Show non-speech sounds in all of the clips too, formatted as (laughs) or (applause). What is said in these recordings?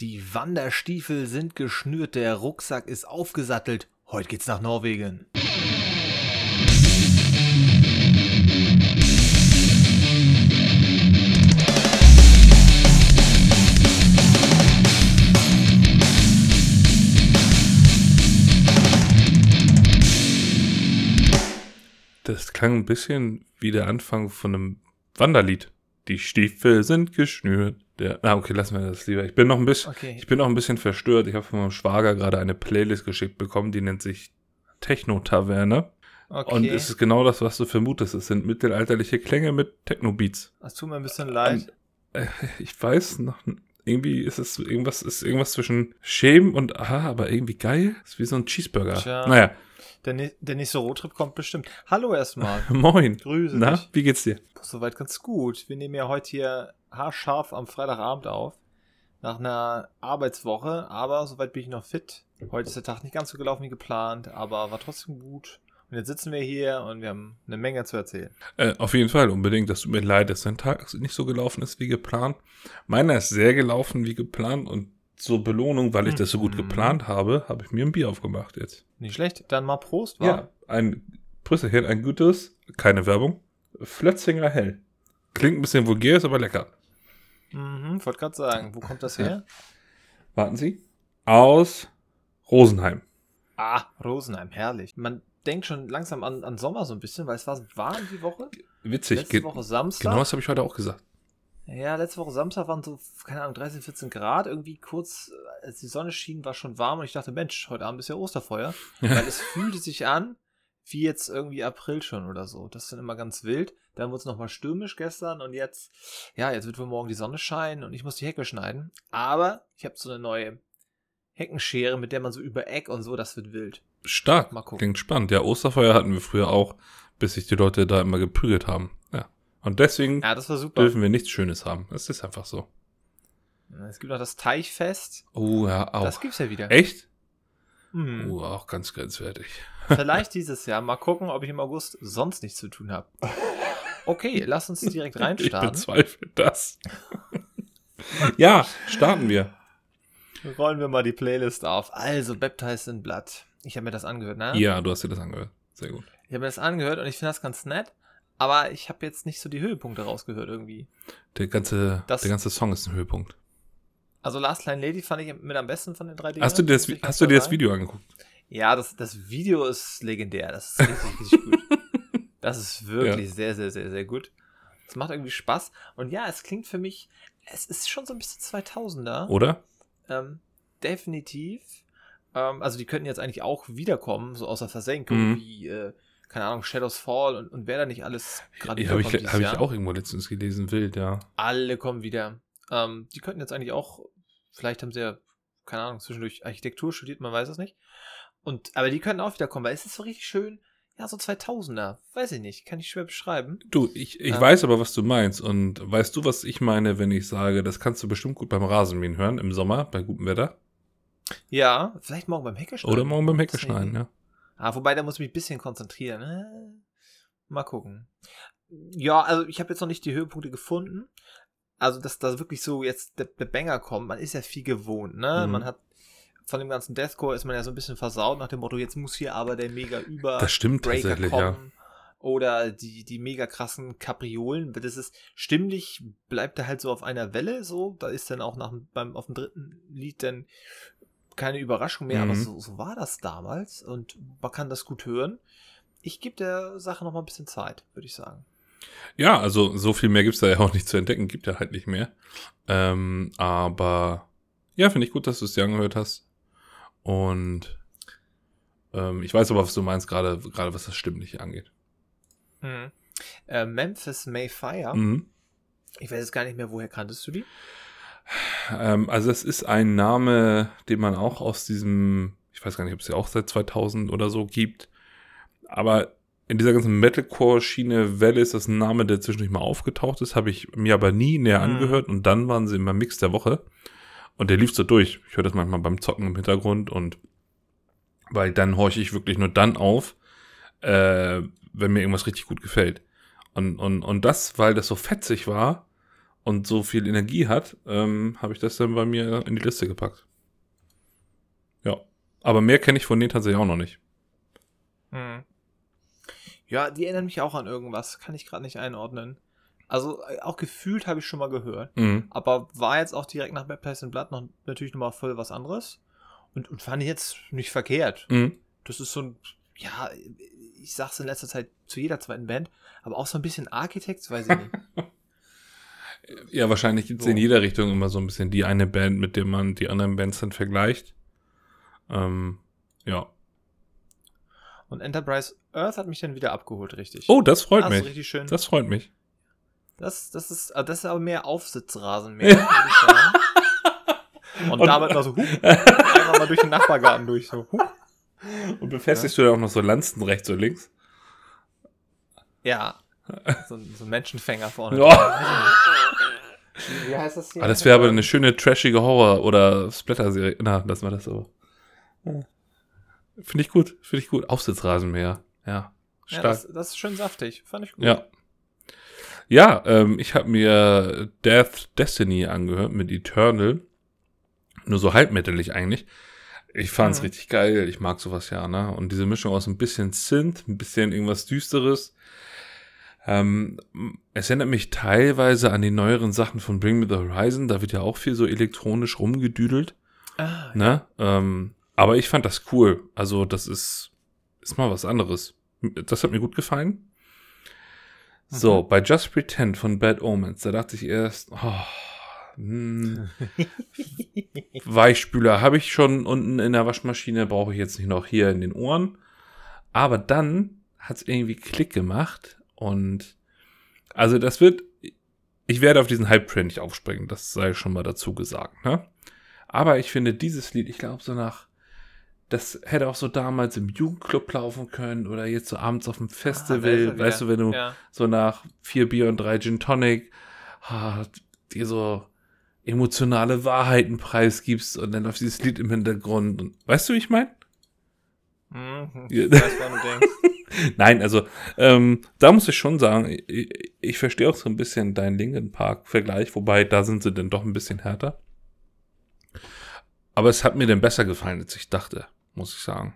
Die Wanderstiefel sind geschnürt, der Rucksack ist aufgesattelt. Heute geht's nach Norwegen. Das klang ein bisschen wie der Anfang von einem Wanderlied. Die Stiefel sind geschnürt. Der, ah, okay, lassen wir das lieber. Ich bin noch ein bisschen, Okay. ich bin noch ein bisschen verstört. Ich habe von meinem Schwager gerade eine Playlist geschickt bekommen, die nennt sich Techno-Taverne. Okay. Und es ist genau das, was du vermutest. Es sind mittelalterliche Klänge mit Techno-Beats. das tut mir ein bisschen leid. Äh, (laughs) Ich weiß noch, irgendwie ist es irgendwas, ist irgendwas zwischen Schämen und aha, aber irgendwie geil. Ist wie so ein Cheeseburger. Tja. Naja, Der, der nächste Roadtrip kommt bestimmt. Hallo erstmal. (laughs) moin. Grüße Na, dich. wie geht's dir? Soweit ganz gut. Wir nehmen ja heute hier haarscharf am Freitagabend auf. Nach einer Arbeitswoche. Aber soweit bin ich noch fit. Heute ist der Tag nicht ganz so gelaufen wie geplant, aber war trotzdem gut. Und jetzt sitzen wir hier und wir haben eine Menge zu erzählen. Äh, auf jeden Fall, unbedingt. Das tut mir leid, dass dein Tag nicht so gelaufen ist wie geplant. Meiner ist sehr gelaufen wie geplant und zur Belohnung, weil ich das so gut geplant habe, habe ich mir ein Bier aufgemacht jetzt. Nicht schlecht. Dann mal Prost, wa? Ja, ein Prüsselchen, ein gutes, keine Werbung, Flötzinger Hell. Klingt ein bisschen vulgär, ist aber lecker. Mhm, wollte gerade sagen. Wo kommt das her? Warten Sie. Aus Rosenheim. Ah, Rosenheim, herrlich. Man denkt schon langsam an, an Sommer so ein bisschen, weil es war warm die Woche. Witzig. Letzte Woche Samstag. genau das habe ich heute auch gesagt. Ja, letzte Woche Samstag waren so, keine Ahnung, 13, 14 Grad. Irgendwie kurz, als die Sonne schien, war schon warm und ich dachte, Mensch, heute Abend ist ja Osterfeuer. Weil es fühlte sich an, wie jetzt irgendwie April schon oder so. Das ist dann immer ganz wild. Dann wurde es nochmal stürmisch gestern und jetzt, ja, jetzt wird wohl morgen die Sonne scheinen und ich muss die Hecke schneiden. Aber ich habe so eine neue Heckenschere, mit der man so über Eck und so, das wird wild. Stark. Mal gucken. Klingt spannend. Ja, Osterfeuer hatten wir früher auch, bis sich die Leute da immer geprügelt haben. Ja. Und deswegen Ja, dürfen wir nichts Schönes haben. Es ist einfach so. Es gibt noch das Teichfest. Oh, ja, auch. Das gibt's ja wieder. Echt? Mhm. Oh, auch ganz grenzwertig. Vielleicht dieses Jahr. Mal gucken, ob ich im August sonst nichts zu tun habe. Okay, lass uns direkt (laughs) Ich reinstarten. bezweifle das. ja, starten wir. Rollen wir mal die Playlist auf. Also, Baptized in Blood. Ich habe mir das angehört, ne? Ja, du hast dir das angehört. Sehr gut. Ich habe mir das angehört und ich finde das ganz nett. Aber ich habe jetzt nicht so die Höhepunkte rausgehört irgendwie. Der ganze, Das- der ganze Song ist ein Höhepunkt. Also, Last Line Lady fand ich mit am besten von den drei Dingern. Hast du dir das, hast du dir das. Video angeguckt? Ja, das, das Video ist legendär. Das ist richtig, richtig gut. (laughs) Das ist wirklich sehr, sehr, sehr, sehr gut. Es macht irgendwie Spaß. Und ja, es klingt für mich, es ist schon so ein bisschen 2000er. Oder? Ähm, definitiv. Ähm, also die könnten jetzt eigentlich auch wiederkommen, so aus der Versenkung, Mhm. wie, äh, keine Ahnung, Shadows Fall und, und wer da nicht alles gerade Ja, habe ich, hab ich auch irgendwo letztens gelesen, wild, ja. Alle kommen wieder. Ähm, die könnten jetzt eigentlich auch, vielleicht haben sie ja, keine Ahnung, zwischendurch Architektur studiert, man weiß es nicht. Und, aber die könnten auch wiederkommen, weil es ist so richtig schön, ja, so 2000er, weiß ich nicht, kann ich schwer beschreiben. Du, ich, ich Ja. weiß aber, was du meinst. Und weißt du, was ich meine, wenn ich sage, das kannst du bestimmt gut beim Rasenmähen hören, im Sommer, bei gutem Wetter? Ja, vielleicht morgen beim Heckeschneiden. Oder morgen beim Heckeschneiden, ja. Ah, wobei, da muss ich mich ein bisschen konzentrieren. Äh, Mal gucken. Ja, also ich habe jetzt noch nicht die Höhepunkte gefunden. Also, dass da wirklich so jetzt der, der Banger kommt, man ist ja viel gewohnt, ne? Mhm. Man hat von dem ganzen Deathcore ist man ja so ein bisschen versaut nach dem Motto, jetzt muss hier aber der mega über Das stimmt Breaker tatsächlich, ja. kommen. Oder die, die mega krassen Kapriolen. Das ist stimmlich, bleibt er halt so auf einer Welle, so. Da ist dann auch nach, beim, auf dem dritten Lied dann keine Überraschung mehr, aber Mhm. so, so war das damals und man kann das gut hören. Ich gebe der Sache noch mal ein bisschen Zeit, würde ich sagen. Ja, also so viel mehr gibt's da ja auch nicht zu entdecken, gibt ja halt nicht mehr. Ähm, aber ja, finde ich gut, dass du es dir angehört hast. Und ähm, ich weiß aber, was du meinst, gerade gerade was das Stimmliche angeht. Äh, Memphis Mayfire, Mhm. ich weiß jetzt gar nicht mehr, woher kanntest du die? Ähm, also es ist ein Name, den man auch aus diesem, ich weiß gar nicht, ob es ja auch seit 2000 oder so gibt, aber in dieser ganzen Metalcore-Schiene Welle ist das ein Name, der zwischendurch mal aufgetaucht ist, habe ich mir aber nie näher Mhm. angehört und dann waren sie immer Mix der Woche und der lief so durch. Ich höre das manchmal beim Zocken im Hintergrund und weil dann horche ich wirklich nur dann auf, äh, wenn mir irgendwas richtig gut gefällt. Und, und, und das, weil das so fetzig war und so viel Energie hat, ähm, habe ich das dann bei mir in die Liste gepackt. Ja. Aber mehr kenne ich von denen tatsächlich auch noch nicht. Hm. Ja, die erinnern mich auch an irgendwas. Kann ich gerade nicht einordnen. Also äh, auch gefühlt habe ich schon mal gehört. Mhm. Aber war jetzt auch direkt nach Baptized in Blood noch natürlich nochmal voll was anderes. Und, und fand ich jetzt nicht verkehrt. Mhm. Das ist so ein, ja, ich sag's in letzter Zeit zu jeder zweiten Band, aber auch so ein bisschen Architects, weiß ich nicht. (laughs) Ja, wahrscheinlich gibt es So. in jeder Richtung immer so ein bisschen die eine Band, mit der man die anderen Bands dann vergleicht. Ähm, ja. Und Enterprise Earth hat mich dann wieder abgeholt, richtig. Oh, das freut das ist mich. richtig schön. Das freut mich. Das, das, ist, äh, das ist aber mehr Aufsitzrasen mehr, (laughs) würde ich sagen. Und, Und- damit mal so, huch, einfach mal durch den Nachbargarten durch, so, huch. Und befestigst du da auch noch so Lanzen rechts und links? Ja. So, ein- so ein Menschenfänger vorne. Ja. Wie heißt das hier? Ah, das wäre aber eine schöne trashige Horror- oder Splatter-Serie. Na, lassen wir das so. Ja. Finde ich gut, finde ich gut. Aufsitzrasenmäher. Ja, Ja, stark. das, das ist schön saftig. Fand ich gut. Ja. Ja, ähm, ich habe mir Death Destiny angehört mit Eternal. Nur so halbmetallig eigentlich. Ich fand's Mhm. richtig geil. Ich mag sowas ja, ne? Und diese Mischung aus ein bisschen Synth, ein bisschen irgendwas Düsteres. Ähm, es erinnert mich teilweise an die neueren Sachen von Bring Me the Horizon. Da wird ja auch viel so elektronisch rumgedüdelt. Ah, Ne? Ähm, aber ich fand das cool. Also, das ist, ist mal was anderes. Das hat mir gut gefallen. So, Mhm. bei Just Pretend von Bad Omens, da dachte ich erst, oh, hm, (laughs) Weichspüler habe ich schon unten in der Waschmaschine, brauche ich jetzt nicht noch hier in den Ohren. Aber dann hat es irgendwie Klick gemacht und also das wird, ich werde auf diesen Hype-Trend nicht aufspringen, das sei schon mal dazu gesagt, ne? Aber ich finde dieses Lied, ich glaube so nach, das hätte auch so damals im Jugendclub laufen können oder jetzt so abends auf dem Ah, Festival, weißt du, wenn du Ja. so nach vier Bier und drei Gin Tonic ah, dir so emotionale Wahrheiten preisgibst und dann auf dieses Lied im Hintergrund. Und, weißt du, wie ich meine? Mhm. Ich weiß, woran du denkst. (laughs) (laughs) Nein, also ähm, da muss ich schon sagen, ich, ich verstehe auch so ein bisschen deinen Linkin Park-Vergleich, wobei da sind sie dann doch ein bisschen härter. Aber es hat mir dann besser gefallen, als ich dachte, muss ich sagen.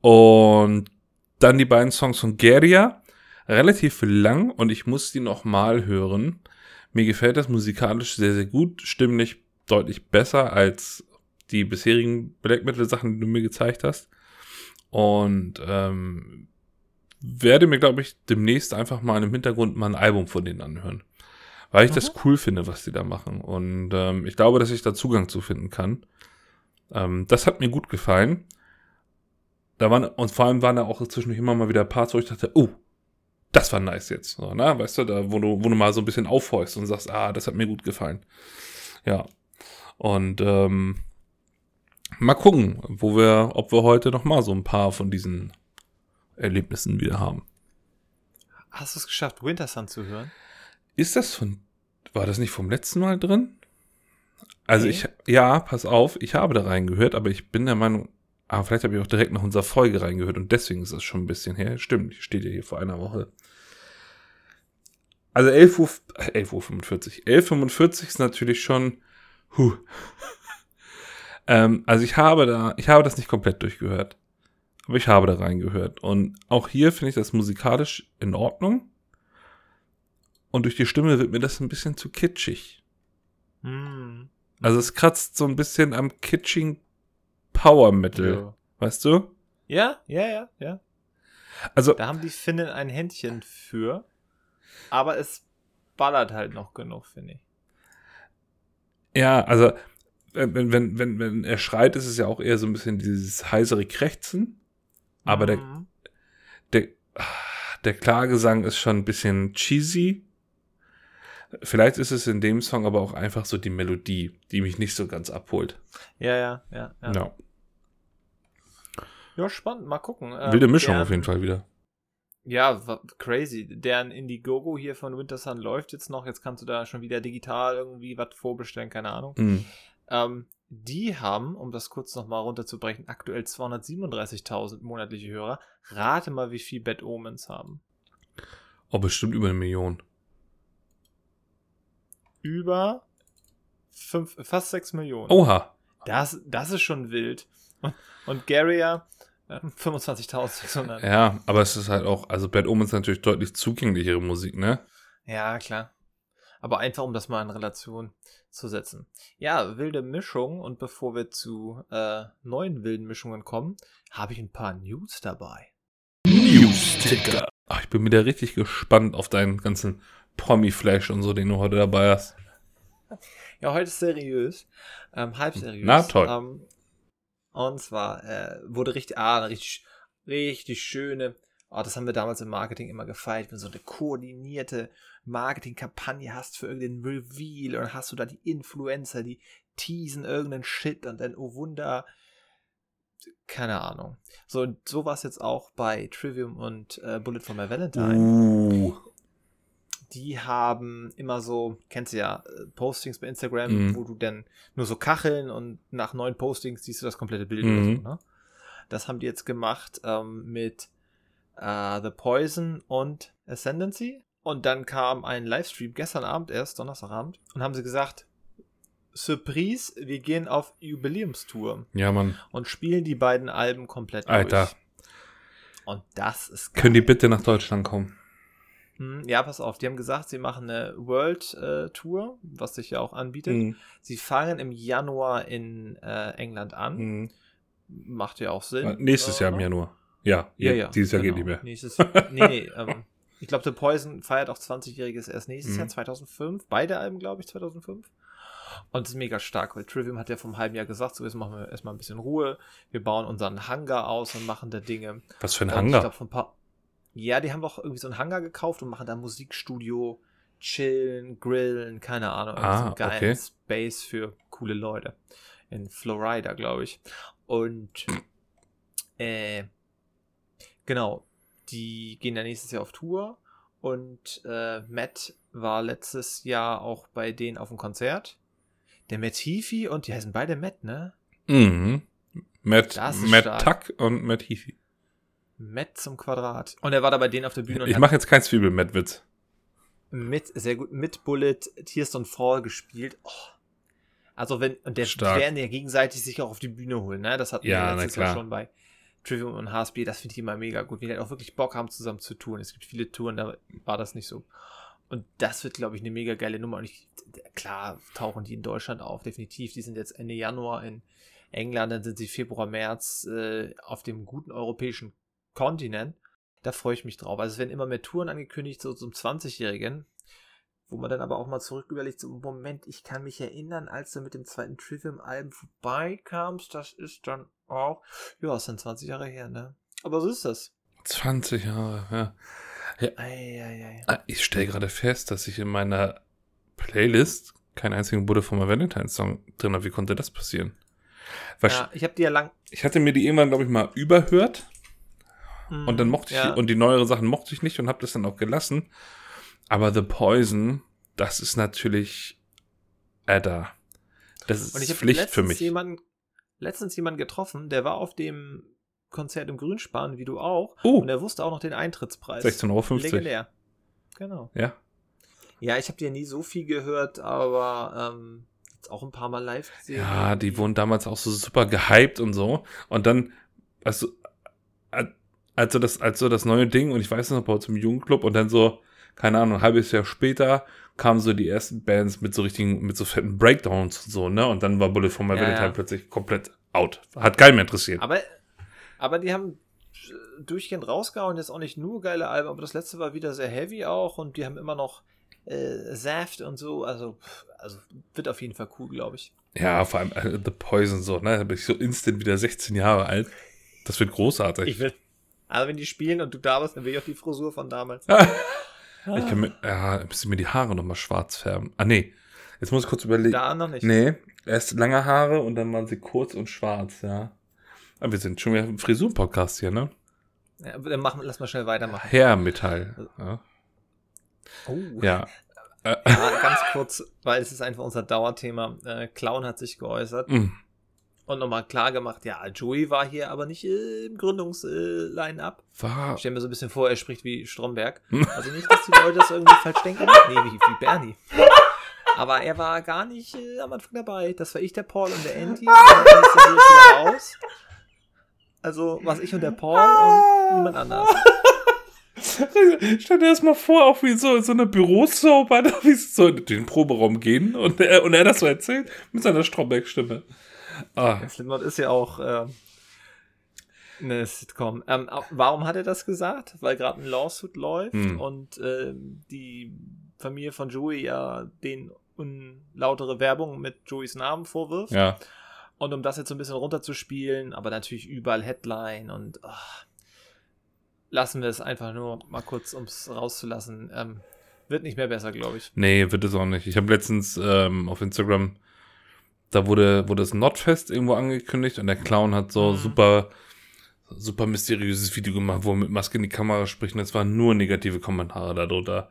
Und dann die beiden Songs von Geria, relativ lang und ich muss die nochmal hören. Mir gefällt das musikalisch sehr, sehr gut, stimmlich deutlich besser als die bisherigen Black Metal Sachen, die du mir gezeigt hast. Und ähm, werde mir, glaube ich, demnächst einfach mal im Hintergrund mal ein Album von denen anhören. Weil ich das cool finde, was die da machen. Und ähm, ich glaube, dass ich da Zugang zu finden kann. Ähm, das hat mir gut gefallen. Da waren, und vor allem waren da auch zwischendurch immer mal wieder Parts, wo ich dachte, oh, das war nice jetzt. So, ne? Weißt du, da, wo du, wo du mal so ein bisschen aufhorchst und sagst, ah, das hat mir gut gefallen. Ja. Und ähm, mal gucken, wo wir, ob wir heute noch mal so ein paar von diesen Erlebnissen wieder haben. Hast du es geschafft, Winter Sun zu hören? Ist das von, war das nicht vom letzten Mal drin? Also Nee. ich, ja, pass auf, ich habe da reingehört, aber ich bin der Meinung, ah, vielleicht habe ich auch direkt nach unserer Folge reingehört und deswegen ist das schon ein bisschen her. Stimmt, steht ja hier vor einer Woche. Also 11 Uhr, äh, 11 Uhr 45. 11.45 ist natürlich schon, huh. (laughs) ähm, also ich habe da, ich habe das nicht komplett durchgehört. Aber ich habe da reingehört. Und auch hier finde ich das musikalisch in Ordnung. Und durch die Stimme wird mir das ein bisschen zu kitschig. Hm. Also es kratzt so ein bisschen am kitschigen Power Metal, Ja. weißt du? ja, ja, ja, ja. Also Da haben die Finnen ein Händchen für. Aber es ballert halt noch genug, finde ich. ja, also wenn, wenn, wenn, wenn er schreit, ist es ja auch eher so ein bisschen dieses heisere Krächzen. Aber der, Mhm. der, der Klagesang ist schon ein bisschen cheesy. Vielleicht ist es in dem Song aber auch einfach so die Melodie, die mich nicht so ganz abholt. Ja, ja, ja. Ja, Ja. ja spannend. Mal gucken. Ähm, Wilde Mischung deren- auf jeden Fall wieder. Ja, crazy. Deren Indiegogo hier von Winter Sun läuft jetzt noch. Jetzt kannst du da schon wieder digital irgendwie was vorbestellen, keine Ahnung. Mhm. Ähm, die haben, um das kurz nochmal runterzubrechen, aktuell 237.000 monatliche Hörer. Rate mal, wie viel Bad Omens haben. Oh, bestimmt über eine Million. über fünf, fast 6 Millionen. Oha. Das, das ist schon wild. Und, und Gary ja äh, 25.600. Ja. Ja, aber es ist halt auch, also Bad Omens ist natürlich deutlich zugänglichere Musik, ne? klar. Aber einfach, um das mal in Relation zu setzen. Ja, wilde Mischung. Und bevor wir zu äh, neuen wilden Mischungen kommen, habe ich ein paar News dabei. News-Ticker. Ach, ich bin wieder richtig gespannt auf deinen ganzen Promi-Flash und so, den du heute dabei hast. (laughs) Ja, heute ist seriös. Ähm, halb seriös. Na, toll. Ähm, und zwar äh, wurde richtig, ah, richtig, richtig schöne, oh, das haben wir damals im Marketing immer gefeiert, wenn so eine koordinierte Marketingkampagne hast für irgendeinen Reveal und hast du da die Influencer, die teasen irgendeinen Shit und dann, oh Wunder, keine Ahnung. So, und so war es jetzt auch bei Trivium und äh, Bullet for My Valentine Uh. die haben immer so, kennst du ja, äh, Postings bei Instagram, Mhm. wo du dann nur so Kacheln und nach neun Postings siehst du das komplette Bild Mhm. oder so, ne? Das haben die jetzt gemacht ähm, mit äh, The Poison und Ascendancy. Und dann kam ein Livestream gestern Abend erst, Donnerstagabend, und haben sie gesagt, Surprise, wir gehen auf Jubiläumstour Ja, Mann. und spielen die beiden Alben komplett Alter. durch. Und das ist geil. Können die bitte nach Deutschland kommen? Hm, Ja, pass auf, die haben gesagt, sie machen eine World äh, Tour, was sich ja auch anbietet. Mhm. Sie fangen im Januar in äh, England an. Mhm. Macht ja auch Sinn. Nächstes Jahr im ne? Januar. Ja, Ja, ja. dieses Jahr genau. geht nicht mehr. Nächstes, nee, nee, ähm, (laughs) ich glaube, The Poison feiert auch 20-Jähriges erst nächstes Mhm. Jahr, 2005. Beide Alben, glaube ich, 2005. Und das ist mega stark, weil Trivium hat ja vom halben Jahr gesagt, so jetzt machen wir erstmal ein bisschen Ruhe. Wir bauen unseren Hangar aus und machen da Dinge. Was für ein Und Hangar? Ich glaub, von ein paar ja, die haben auch irgendwie so einen Hangar gekauft und machen da Musikstudio, chillen, grillen, keine Ahnung. Ah, so einen geilen okay. Space für coole Leute. In Florida, glaube ich. Und äh, genau, die gehen ja nächstes Jahr auf Tour. Und äh, Matt war letztes Jahr auch bei denen auf dem Konzert. Der Matt Heafy und die heißen beide Matt, ne? Mhm. Matt, Matt stark. Tuck und Matt Heafy. Matt zum Quadrat. Und er war da bei denen auf der Bühne und Ich mache jetzt keinen Zwiebel-Matt-Witz. mit, sehr gut, mit Bullet Tears Don't Fall gespielt. Oh. Also wenn, und der Stark. werden ja gegenseitig sich auch auf die Bühne holen, ne? Das hatten Ja, wir letztes Jahr schon bei Trivium und HSB, das finde ich immer mega gut, wenn die halt auch wirklich Bock haben, zusammen zu touren. Es gibt viele Touren, da war das nicht so. Und das wird, glaube ich, eine mega geile Nummer. Und ich, klar tauchen die in Deutschland auf, definitiv. Die sind jetzt Ende Januar in England, dann sind sie Februar, März äh, auf dem guten europäischen Kontinent. Da freue ich mich drauf. Also es werden immer mehr Touren angekündigt, so zum 20-Jährigen. Wo man dann aber auch mal zurück überlegt, so Moment, ich kann mich erinnern, als du mit dem zweiten Trivium-Album vorbeikamst, das ist dann auch, ja, es sind 20 Jahre her, ne? Aber so ist das. 20 Jahre, ja. Eieiei. Ah, Ich stelle gerade fest, dass ich in meiner Playlist keinen einzigen Bude von meinem Valentine-Song drin habe. Wie konnte das passieren? Weil Ja, ich habe die ja lang. ich hatte mir die irgendwann, glaube ich, mal überhört und dann mochte ich ja. und die neueren Sachen mochte ich nicht und habe das dann auch gelassen. Aber The Poison, das ist natürlich Adda. Das ist Und ich Pflicht für mich. Jemanden, letztens jemanden getroffen, der war auf dem Konzert im Grünspan, wie du auch. Oh, Und er wusste auch noch den Eintrittspreis. 16,50 Euro. Legendär. Genau. Ja. Ja, ich habe ja nie so viel gehört, aber ähm, jetzt auch ein paar Mal live gesehen. Ja, die wurden damals auch so super gehypt und so. Und dann, also, also das, also das neue Ding, und ich weiß noch, bei uns im Jugendclub, und dann so, keine Ahnung, ein halbes Jahr später kamen so die ersten Bands mit so richtigen, mit so fetten Breakdowns und so, ne? Und dann war Bullet for My Ja, Valentine ja. plötzlich komplett out. Hat keinen mehr interessiert. Aber, aber die haben durchgehend rausgehauen, jetzt auch nicht nur geile Alben, aber das letzte war wieder sehr heavy auch und die haben immer noch äh, Saft und so, also, also wird auf jeden Fall cool, glaube ich. Ja, vor allem äh, The Poison so, ne? Da bin ich so instant wieder 16 Jahre alt. Das wird großartig. Ich will. Also wenn die spielen und du da bist, dann will ich auch die Frisur von damals. (laughs) Ich kann mir, ja, müsste mir die Haare nochmal schwarz färben. Ah, nee. Jetzt muss ich kurz überlegen. Da noch nicht. Nee, erst lange Haare und dann waren sie kurz und schwarz, ja. Aber wir sind schon wieder im Frisuren-Podcast hier, ne? Ja, dann machen, lass mal schnell weitermachen. Hair-Metall. Ja. Oh. ja. Ja, ganz kurz, weil es ist einfach unser Dauerthema. Äh, Clown hat sich geäußert mh. Und nochmal klar gemacht, ja, Joey war hier aber nicht äh, im Gründungsline-Up. Ich stelle mir so ein bisschen vor, er spricht wie Stromberg. (laughs) Also nicht, dass die Leute das irgendwie falsch denken. Nee, wie, wie Bernie. Aber er war gar nicht äh, am Anfang dabei. Das war ich, der Paul und der Andy. Und dann ist er wieder raus. Also, was ich und der Paul und niemand anders. (laughs) Stell dir das mal vor, auch wie so in so einer Bürosoap, (laughs) wie sie so in den Proberaum gehen und er, und er das so erzählt mit seiner Stromberg-Stimme. Ah, Slipknot ist ja auch ähm, eine Sitcom. Ähm, warum hat er das gesagt? Weil gerade ein Lawsuit läuft Hm. und ähm, die Familie von Joey ja den unlautere Werbung mit Joeys Namen vorwirft. ja. Und um das jetzt so ein bisschen runterzuspielen, aber natürlich überall Headline und ach, lassen wir es einfach nur mal kurz, um es rauszulassen. Ähm, wird nicht mehr besser, glaube ich. Nee, wird es auch nicht. Ich habe letztens ähm, auf Instagram, da wurde, wurde das Notfest irgendwo angekündigt und der Clown hat so Mhm. super, super mysteriöses Video gemacht, wo er mit Maske in die Kamera spricht und es waren nur negative Kommentare darunter.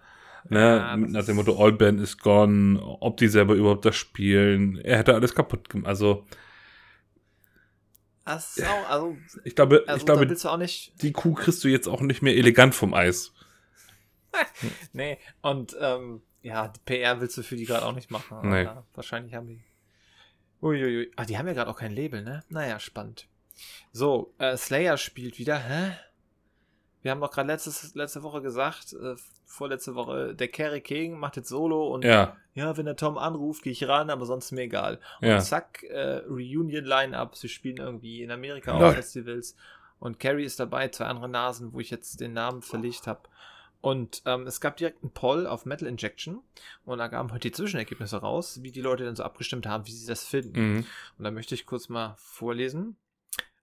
Ne? Ja, Nach dem ist- Motto, All Band is gone, ob die selber überhaupt das spielen. Er hätte alles kaputt gemacht. Also, auch, also, ich glaube, also ich glaube, die Kuh kriegst du jetzt auch nicht mehr elegant vom Eis. (laughs) Nee, und ähm, ja, PR willst du für die gerade auch nicht machen. Nee. Wahrscheinlich haben die. Uiuiui. Ah, die haben ja gerade auch kein Label, ne? Naja, spannend. So, äh, Slayer spielt wieder, hä? Wir haben doch gerade letzte Woche gesagt, äh, vorletzte Woche, der Kerry King macht jetzt Solo und Ja, ja, wenn der Tom anruft, gehe ich ran, aber sonst mir egal. Und ja. zack, äh, Reunion-Line-Up, sie spielen irgendwie in Amerika auf. Festivals. Und Carrie ist dabei, zwei andere Nasen, wo ich jetzt den Namen verlegt habe. Und ähm, es gab direkt einen Poll auf Metal Injection und da kamen heute die Zwischenergebnisse raus, wie die Leute dann so abgestimmt haben, wie sie das finden. Mhm. Und da möchte ich kurz mal vorlesen.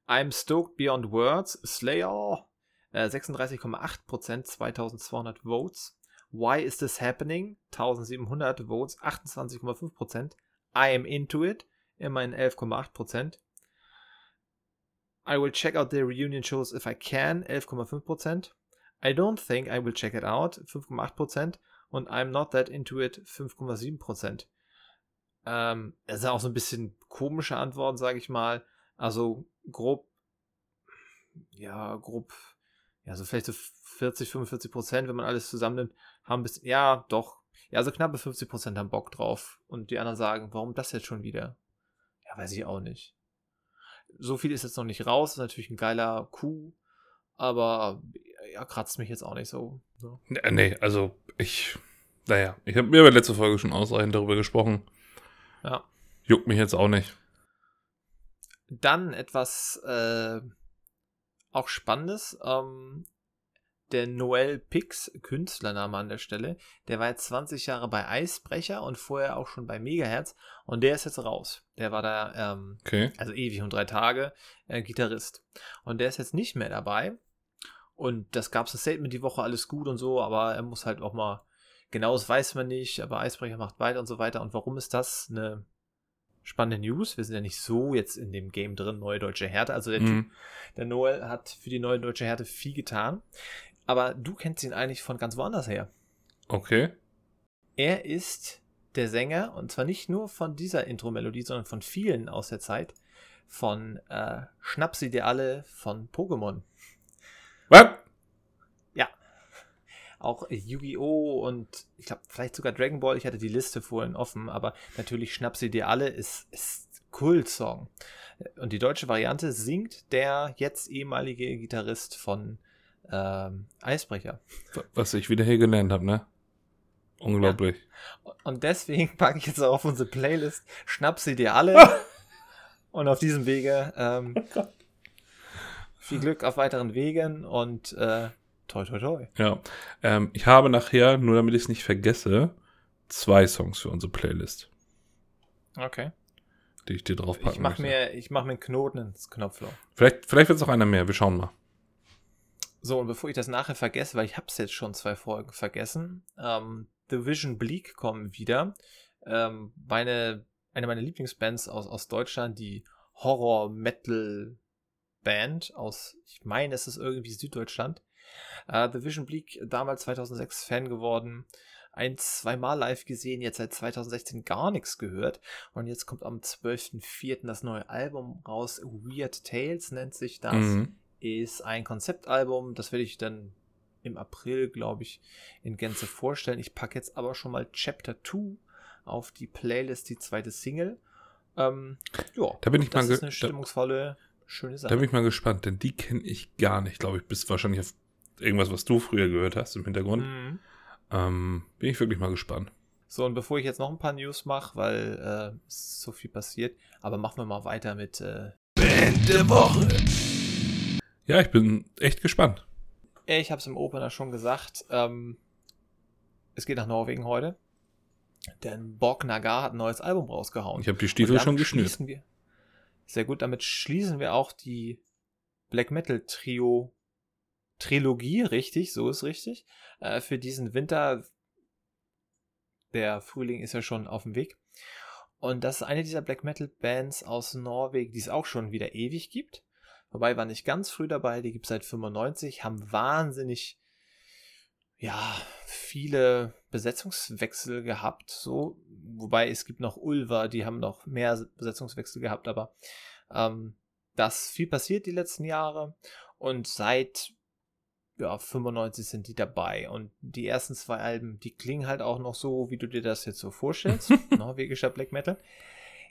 I'm stoked beyond words. Slayer. Äh, 36,8%, 2200 Votes. Why is this happening? 1700 Votes, 28,5%. I am into it. Immerhin 11,8%. I will check out the reunion shows if I can. 11,5%. I don't think I will check it out. 5,8%. Und I'm not that into it. 5,7%. Ähm, es sind auch so ein bisschen komische Antworten, sage ich mal. Also grob, ja, grob, ja, so vielleicht so 40, 45 Prozent, wenn man alles zusammennimmt, haben bis, ja, doch, ja, so knappe 50 Prozent haben Bock drauf. Und die anderen sagen, warum das jetzt schon wieder? Ja, weiß ich auch nicht. So viel ist jetzt noch nicht raus, ist natürlich ein geiler Coup, aber ja, kratzt mich jetzt auch nicht so. so. Ja, nee, also ich, naja, ich habe mir bei der letzten Folge schon ausreichend darüber gesprochen. Ja. Juckt mich jetzt auch nicht. Dann etwas äh, auch Spannendes. Ähm, der Noel Pix, Künstlername an der Stelle, der war jetzt 20 Jahre bei Eisbrecher und vorher auch schon bei Megahertz und der ist jetzt raus. Der war da, ähm, Okay. also ewig und drei Tage, äh, Gitarrist. Und der ist jetzt nicht mehr dabei. Und das gab es ein Statement die Woche, alles gut und so, aber er muss halt auch mal, genaues weiß man nicht, aber Eisbrecher macht weiter und so weiter. Und warum ist das eine spannende News? Wir sind ja nicht so jetzt in dem Game drin, neue deutsche Härte. Also der Typ, Mhm. der Noel hat für die neue deutsche Härte viel getan. Aber du kennst ihn eigentlich von ganz woanders her. Okay. Er ist der Sänger, und zwar nicht nur von dieser Intro-Melodie, sondern von vielen aus der Zeit, von äh, Schnapsideale von Pokémon. Was? Auch Yu-Gi-Oh! und ich glaube, vielleicht sogar Dragon Ball. Ich hatte die Liste vorhin offen, aber natürlich Schnapsideale ist, ist Kultsong. Und die deutsche Variante singt der jetzt ehemalige Gitarrist von ähm, Eisbrecher. Was ich wieder hier gelernt habe, ne? Unglaublich. Und deswegen (laughs) packe ich jetzt auch auf unsere Playlist Schnapsideale. (laughs) und auf diesem Wege ähm, viel Glück auf weiteren Wegen und äh, toi toi toi. Ja. Ähm, ich habe nachher, nur damit ich es nicht vergesse, zwei Songs für unsere Playlist, Okay. die ich dir drauf packen Ich mache möchte. mir, ich mach mir einen Knoten ins Knopfloch. Vielleicht, vielleicht wird es auch einer mehr. Wir schauen mal. So, und bevor ich das nachher vergesse, weil ich habe es jetzt schon zwei Folgen vergessen, ähm, The Vision Bleak kommen wieder. Ähm, meine, eine meiner Lieblingsbands aus, aus Deutschland, die Horror-Metal-Band aus, ich meine, es ist irgendwie Süddeutschland. Äh, The Vision Bleak, damals 2006 Fan geworden, ein, zweimal live gesehen, jetzt seit 2016 gar nichts gehört. Und jetzt kommt am 12.04. das neue Album raus. Weird Tales nennt sich das Mhm. ist ein Konzeptalbum. Das werde ich dann im April, glaube ich, in Gänze vorstellen. Ich packe jetzt aber schon mal Chapter 2 auf die Playlist, die zweite Single. Ähm, ja, Da bin ich das mal ist eine stimmungsvolle, schöne Sache. Da bin ich mal gespannt, denn die kenne ich gar nicht, glaube ich, bis wahrscheinlich auf irgendwas, was du früher gehört hast im Hintergrund. Mhm. Ähm, bin ich wirklich mal gespannt. So, und bevor ich jetzt noch ein paar News mache, weil äh, ist so viel passiert, aber machen wir mal weiter mit äh, Band der Woche. Ja, ich bin echt gespannt. Ich habe es im Opener schon gesagt. Ähm, es geht nach Norwegen heute. Denn Borg Nagar hat ein neues Album rausgehauen. Ich habe die Stiefel schon geschnürt. Wir, sehr gut, damit schließen wir auch die Black Metal Trio Trilogie, richtig, so ist richtig, äh, für diesen Winter. Der Frühling ist ja schon auf dem Weg. Und das ist eine dieser Black Metal Bands aus Norwegen, die es auch schon wieder ewig gibt. Wobei war nicht ganz früh dabei, die gibt es seit 95, haben wahnsinnig, ja, viele Besetzungswechsel gehabt, so. Wobei es gibt noch Ulver, die haben noch mehr Besetzungswechsel gehabt, aber ähm, das viel passiert die letzten Jahre und seit ja, 95 sind die dabei und die ersten zwei Alben, die klingen halt auch noch so, wie du dir das jetzt so vorstellst, (laughs) norwegischer Black Metal.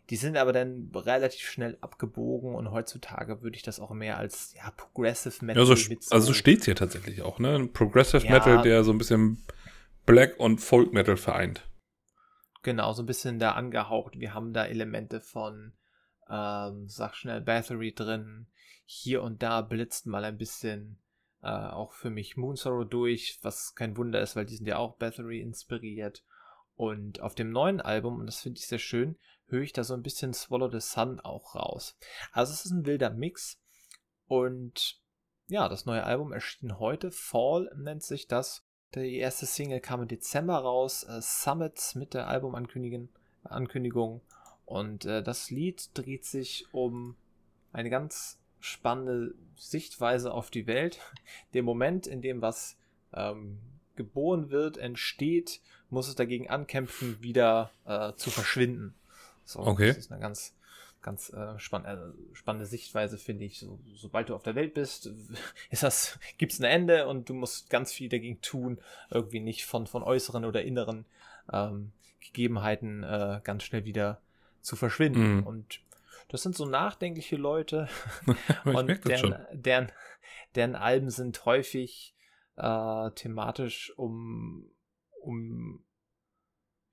Die sind aber dann relativ schnell abgebogen und heutzutage würde ich das auch mehr als ja, Progressive Metal Ja, so, also so steht es hier tatsächlich auch, ne? Progressive Ja. Metal, der so ein bisschen Black und Folk Metal vereint. Genau, so ein bisschen da angehaucht. Wir haben da Elemente von, ähm, sag schnell, Bathory drin. Hier und da blitzt mal ein bisschen äh, auch für mich Moon Sorrow durch, was kein Wunder ist, weil die sind ja auch Bathory inspiriert. Und auf dem neuen Album, und das finde ich sehr schön, höre ich da so ein bisschen Swallow the Sun auch raus. Also es ist ein wilder Mix. Und ja, das neue Album erschien heute. Fall nennt sich das. Die erste Single kam im Dezember raus, äh, Summits mit der Albumankündigung. Ankündigung. Und äh, das Lied dreht sich um eine ganz spannende Sichtweise auf die Welt. (laughs) Der Moment, in dem was ähm, geboren wird, entsteht, muss es dagegen ankämpfen, wieder äh, zu verschwinden. So, Okay. Das ist eine ganz, ganz äh, spann äh, spannende Sichtweise, finde ich. So, sobald du auf der Welt bist, (laughs) ist das, gibt es ein Ende und du musst ganz viel dagegen tun, irgendwie nicht von, von äußeren oder inneren ähm, Gegebenheiten äh, ganz schnell wieder zu verschwinden. Mhm. Und das sind so nachdenkliche Leute, (laughs) und deren, deren, deren Alben sind häufig äh, thematisch um, um,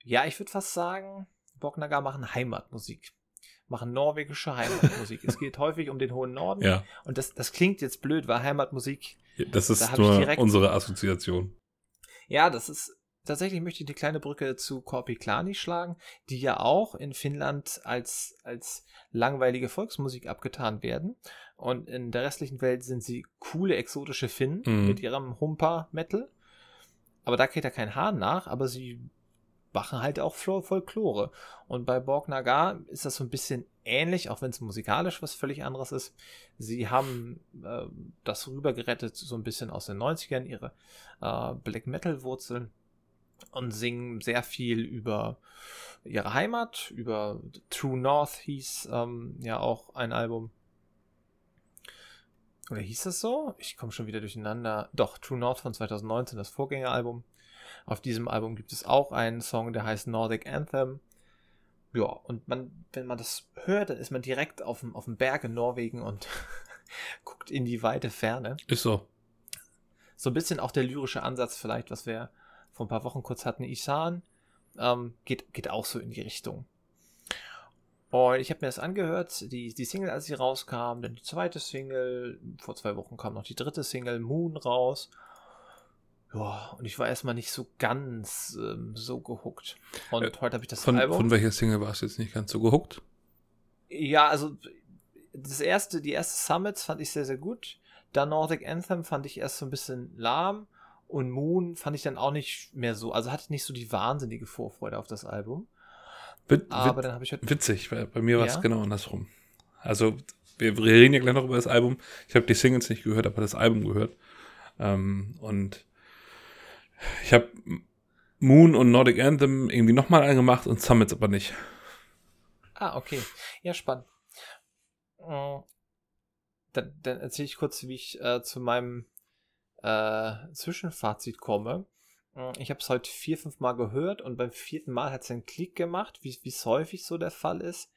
ja, ich würde fast sagen, Bognagar machen Heimatmusik. Machen norwegische Heimatmusik. es geht häufig um den hohen Norden. Ja, Und das, das klingt jetzt blöd, weil Heimatmusik, das Da ist ich nur direkt- unsere Assoziation. ja, das ist, tatsächlich möchte ich die kleine Brücke zu Korpiklani schlagen, die ja auch in Finnland als, als langweilige Volksmusik abgetan werden. Und in der restlichen Welt sind sie coole, exotische Finnen Mhm. mit ihrem Humper-Metal. Aber da geht ja kein Hahn nach, aber sie machen halt auch Fol- Folklore. Und bei Borg Nagar ist das so ein bisschen ähnlich, auch wenn es musikalisch was völlig anderes ist. Sie haben äh, das rübergerettet, so ein bisschen aus den 90ern, ihre äh, Black Metal-Wurzeln und singen sehr viel über ihre Heimat, über True North hieß ähm, ja auch ein Album. Oder hieß das so? Ich komme schon wieder durcheinander. Doch, True North von 2019, das Vorgängeralbum. Auf diesem Album gibt es auch einen Song, der heißt Nordic Anthem. Ja, und man, wenn man das hört, dann ist man direkt auf dem, auf dem Berg in Norwegen und (laughs) guckt in die weite Ferne. Ist so. So ein bisschen auch der lyrische Ansatz vielleicht, was wir vor ein paar Wochen kurz hatten, Isan, ähm, geht, geht auch so in die Richtung. Und ich habe mir das angehört, die, die Single, als sie rauskam, dann die zweite Single, vor zwei Wochen kam noch die dritte Single, Moon, raus. Ja, und ich war erstmal nicht so ganz ähm, so gehuckt. Und Äh, heute habe ich das Von, Album. von welcher Single warst du jetzt nicht ganz so gehuckt? Ja, also das erste, die erste Summits fand ich sehr, sehr gut. Dann Nordic Anthem fand ich erst so ein bisschen lahm. Und Moon fand ich dann auch nicht mehr so. Also hatte ich nicht so die wahnsinnige Vorfreude auf das Album. Wit Aber dann habe ich heute. witzig, weil bei mir war es Ja? genau andersrum. Also, wir reden ja gleich noch über das Album. Ich habe die Singles nicht gehört, aber das Album gehört. Ähm, und ich habe Moon und Nordic Anthem irgendwie nochmal angemacht und Summits aber nicht. Ah, okay. Ja, spannend. Äh, Dann, dann erzähle ich kurz, wie ich äh, zu meinem äh, Zwischenfazit komme. Hm, ich habe es heute vier, fünf Mal gehört und beim vierten Mal hat es einen Klick gemacht, wie es häufig so der Fall ist.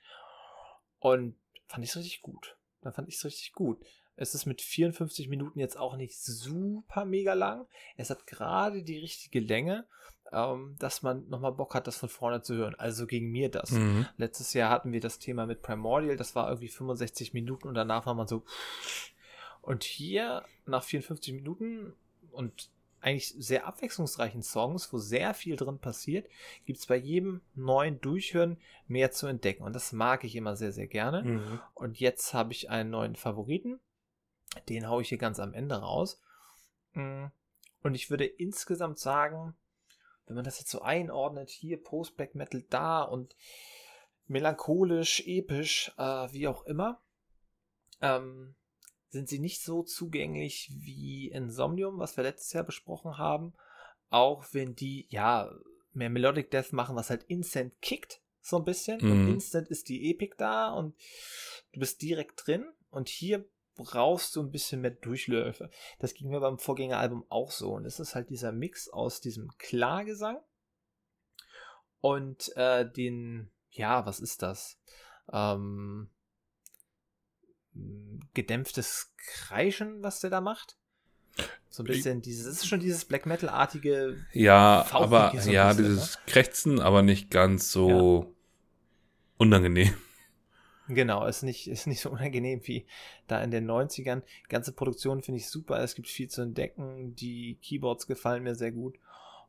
Und fand ich es richtig gut. Dann fand ich es richtig gut. Es ist mit 54 Minuten jetzt auch nicht super mega lang. Es hat gerade die richtige Länge, ähm, dass man nochmal Bock hat, das von vorne zu hören. Also ging mir das. Mhm. Letztes Jahr hatten wir das Thema mit Primordial, das war irgendwie 65 Minuten und danach war man so. Und hier nach 54 Minuten und eigentlich sehr abwechslungsreichen Songs, wo sehr viel drin passiert, gibt es bei jedem neuen Durchhören mehr zu entdecken. Und das mag ich immer sehr, sehr gerne. Mhm. Und jetzt habe ich einen neuen Favoriten. Den haue ich hier ganz am Ende raus. Mm. Und ich würde insgesamt sagen, wenn man das jetzt so einordnet, hier Post-Black Metal da und melancholisch, episch, äh, wie auch immer, ähm, sind sie nicht so zugänglich wie Insomnium, was wir letztes Jahr besprochen haben. Auch wenn die, ja, mehr Melodic Death machen, was halt instant kickt, so ein bisschen. Mhm. Und instant ist die Epic da und du bist direkt drin. Und hier brauchst du ein bisschen mehr Durchläufe. Das ging mir beim Vorgängeralbum auch so. Und es ist halt dieser Mix aus diesem Klagesang und äh, den, ja, was ist das? Ähm, gedämpftes Kreischen, was der da macht. So ein bisschen dieses, ist schon dieses Black Metal-artige. Ja, aber, so ja, bisschen, dieses ne? Krächzen, aber nicht ganz so ja. unangenehm. Genau, ist nicht, ist nicht so unangenehm wie da in den 90ern. Die ganze Produktion finde ich super. Es gibt viel zu entdecken. Die Keyboards gefallen mir sehr gut.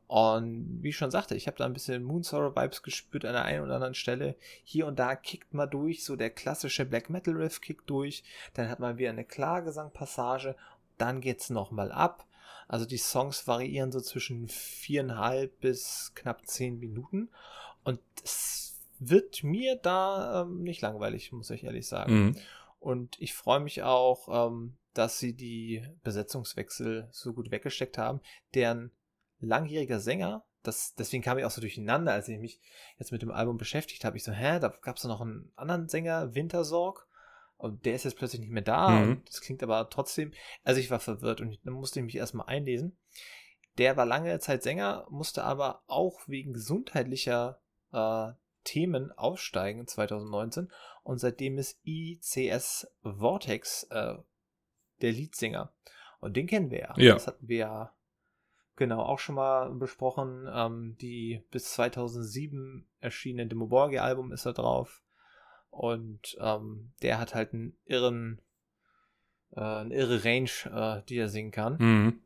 Und wie ich schon sagte, ich habe da ein bisschen Moonsorrow Vibes gespürt an der einen oder anderen Stelle. Hier und da kickt mal durch, so der klassische Black Metal Riff kickt durch. Dann hat man wieder eine Klagesangpassage. Dann geht's nochmal ab. Also die Songs variieren so zwischen viereinhalb bis knapp zehn Minuten. Und es wird mir da ähm, nicht langweilig, muss ich ehrlich sagen. Mhm. Und ich freue mich auch, ähm, dass sie die Besetzungswechsel so gut weggesteckt haben. Deren langjähriger Sänger. Das, deswegen kam ich auch so durcheinander, als ich mich jetzt mit dem Album beschäftigt habe. Ich so, hä, da gab es noch einen anderen Sänger, Wintersorg. Und der ist jetzt plötzlich nicht mehr da. Mhm. Und das klingt aber trotzdem. Also ich war verwirrt und dann musste ich mich erstmal einlesen. Der war lange Zeit Sänger, musste aber auch wegen gesundheitlicher äh, Themen aufsteigen 2019. Und seitdem ist ICS Vortex äh, der Leadsänger. Und den kennen wir ja. ja. Das hatten wir ja Genau, auch schon mal besprochen. Ähm, die bis 2007 erschienene Demo Borgia-Album ist da drauf. Und ähm, der hat halt einen irren, äh, eine irre Range, äh, die er singen kann. Mhm.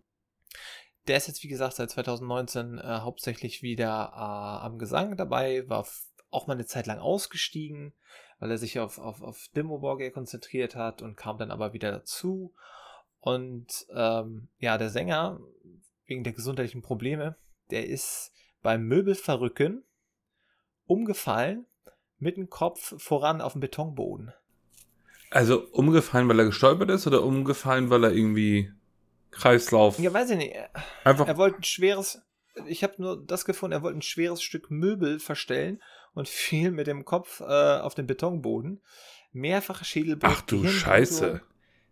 Der ist jetzt, wie gesagt, seit 2019 äh, hauptsächlich wieder äh, am Gesang dabei, war auch mal eine Zeit lang ausgestiegen, weil er sich auf, auf, auf Demo Borgia konzentriert hat und kam dann aber wieder dazu. Und ähm, ja, der Sänger wegen der gesundheitlichen Probleme, der ist beim Möbelverrücken umgefallen mit dem Kopf voran auf dem Betonboden. Also umgefallen, weil er gestolpert ist oder umgefallen, weil er irgendwie Kreislauf. Ja, weiß ich nicht. Einfach. Er wollte ein schweres. Ich habe nur das gefunden, er wollte ein schweres Stück Möbel verstellen und (laughs) fiel mit dem Kopf äh, auf den Betonboden. Mehrfache Schädelbruch. Ach du Scheiße.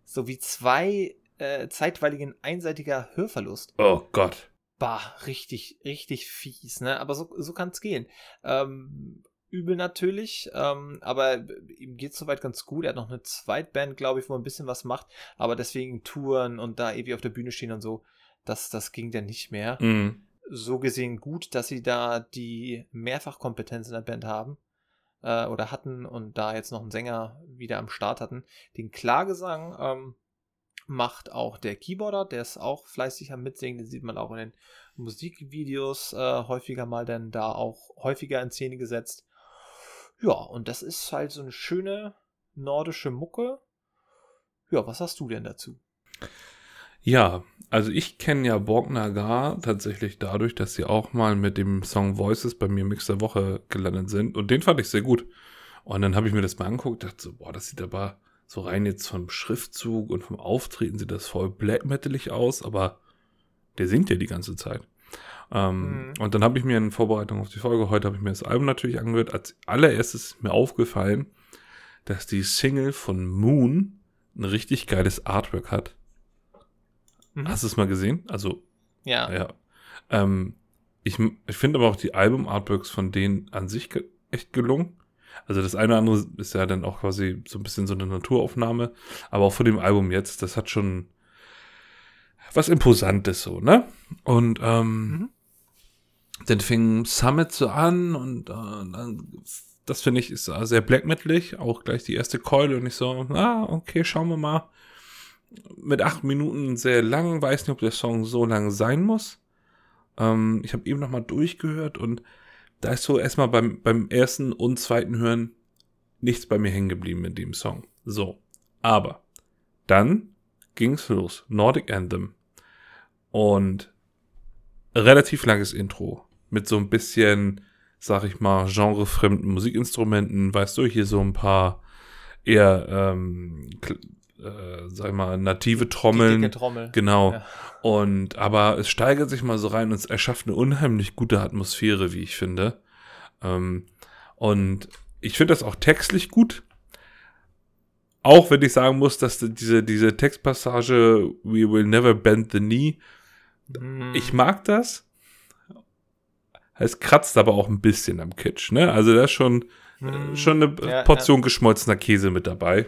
So, wie zwei äh, zeitweiligen einseitiger Hörverlust. Oh Gott. Bah, richtig, richtig fies, ne? Aber so, so kann es gehen. Ähm, übel natürlich, ähm, aber ihm geht soweit ganz gut. Er hat noch eine Zweitband, glaube ich, wo er ein bisschen was macht, aber deswegen Touren und da ewig auf der Bühne stehen und so, das, das ging dann nicht mehr. Mhm. So gesehen gut, dass sie da die Mehrfachkompetenz in der Band haben äh, oder hatten und da jetzt noch einen Sänger wieder am Start hatten. Den Klagesang, ähm, macht auch der Keyboarder, der ist auch fleißig am Mitsingen, den sieht man auch in den Musikvideos äh, häufiger mal, denn da auch häufiger in Szene gesetzt. Ja, und das ist halt so eine schöne nordische Mucke. Ja, was hast du denn dazu? Ja, also ich kenne ja Borgnagar tatsächlich dadurch, dass sie auch mal mit dem Song Voices bei mir Mix der Woche gelandet sind und den fand ich sehr gut. Und dann habe ich mir das mal angeguckt, dachte so, boah, das sieht aber so rein jetzt vom Schriftzug und vom Auftreten sieht das voll black metalig aus, aber der singt ja die ganze Zeit. Ähm, mhm. Und dann habe ich mir in Vorbereitung auf die Folge, heute habe ich mir das Album natürlich angehört, als allererstes mir aufgefallen, dass die Single von Moon ein richtig geiles Artwork hat. Mhm. Hast du es mal gesehen? Also, ja. ja. Ähm, Ich, ich finde aber auch die Album-Artworks von denen an sich ge echt gelungen. Also das eine oder andere ist ja dann auch quasi so ein bisschen so eine Naturaufnahme. Aber auch von dem Album jetzt, das hat schon was Imposantes so, ne? Und ähm, mhm. dann fing Summit so an und äh, dann, das finde ich ist sehr black metalig, auch gleich die erste Keule und ich so, ah, okay, schauen wir mal. Mit acht Minuten sehr lang, weiß nicht, ob der Song so lang sein muss. Ähm, ich habe eben noch mal durchgehört und da ist so erstmal beim, beim ersten und zweiten Hören nichts bei mir hängen geblieben mit dem Song. So. Aber dann ging's los. Nordic Anthem. Und relativ langes Intro. Mit so ein bisschen, sag ich mal, genrefremden Musikinstrumenten. Weißt du, hier so ein paar eher, ähm, äh, sag ich mal, native Trommeln. Die Trommel. Genau. Ja. Und, aber es steigert sich mal so rein und es erschafft eine unheimlich gute Atmosphäre, wie ich finde. Ähm, und ich finde das auch textlich gut. Auch wenn ich sagen muss, dass diese, diese Textpassage We will never bend the knee, mm. ich mag das. Es kratzt aber auch ein bisschen am Kitsch, ne? Also da ist schon, mm. schon eine ja, Portion ja. geschmolzener Käse mit dabei.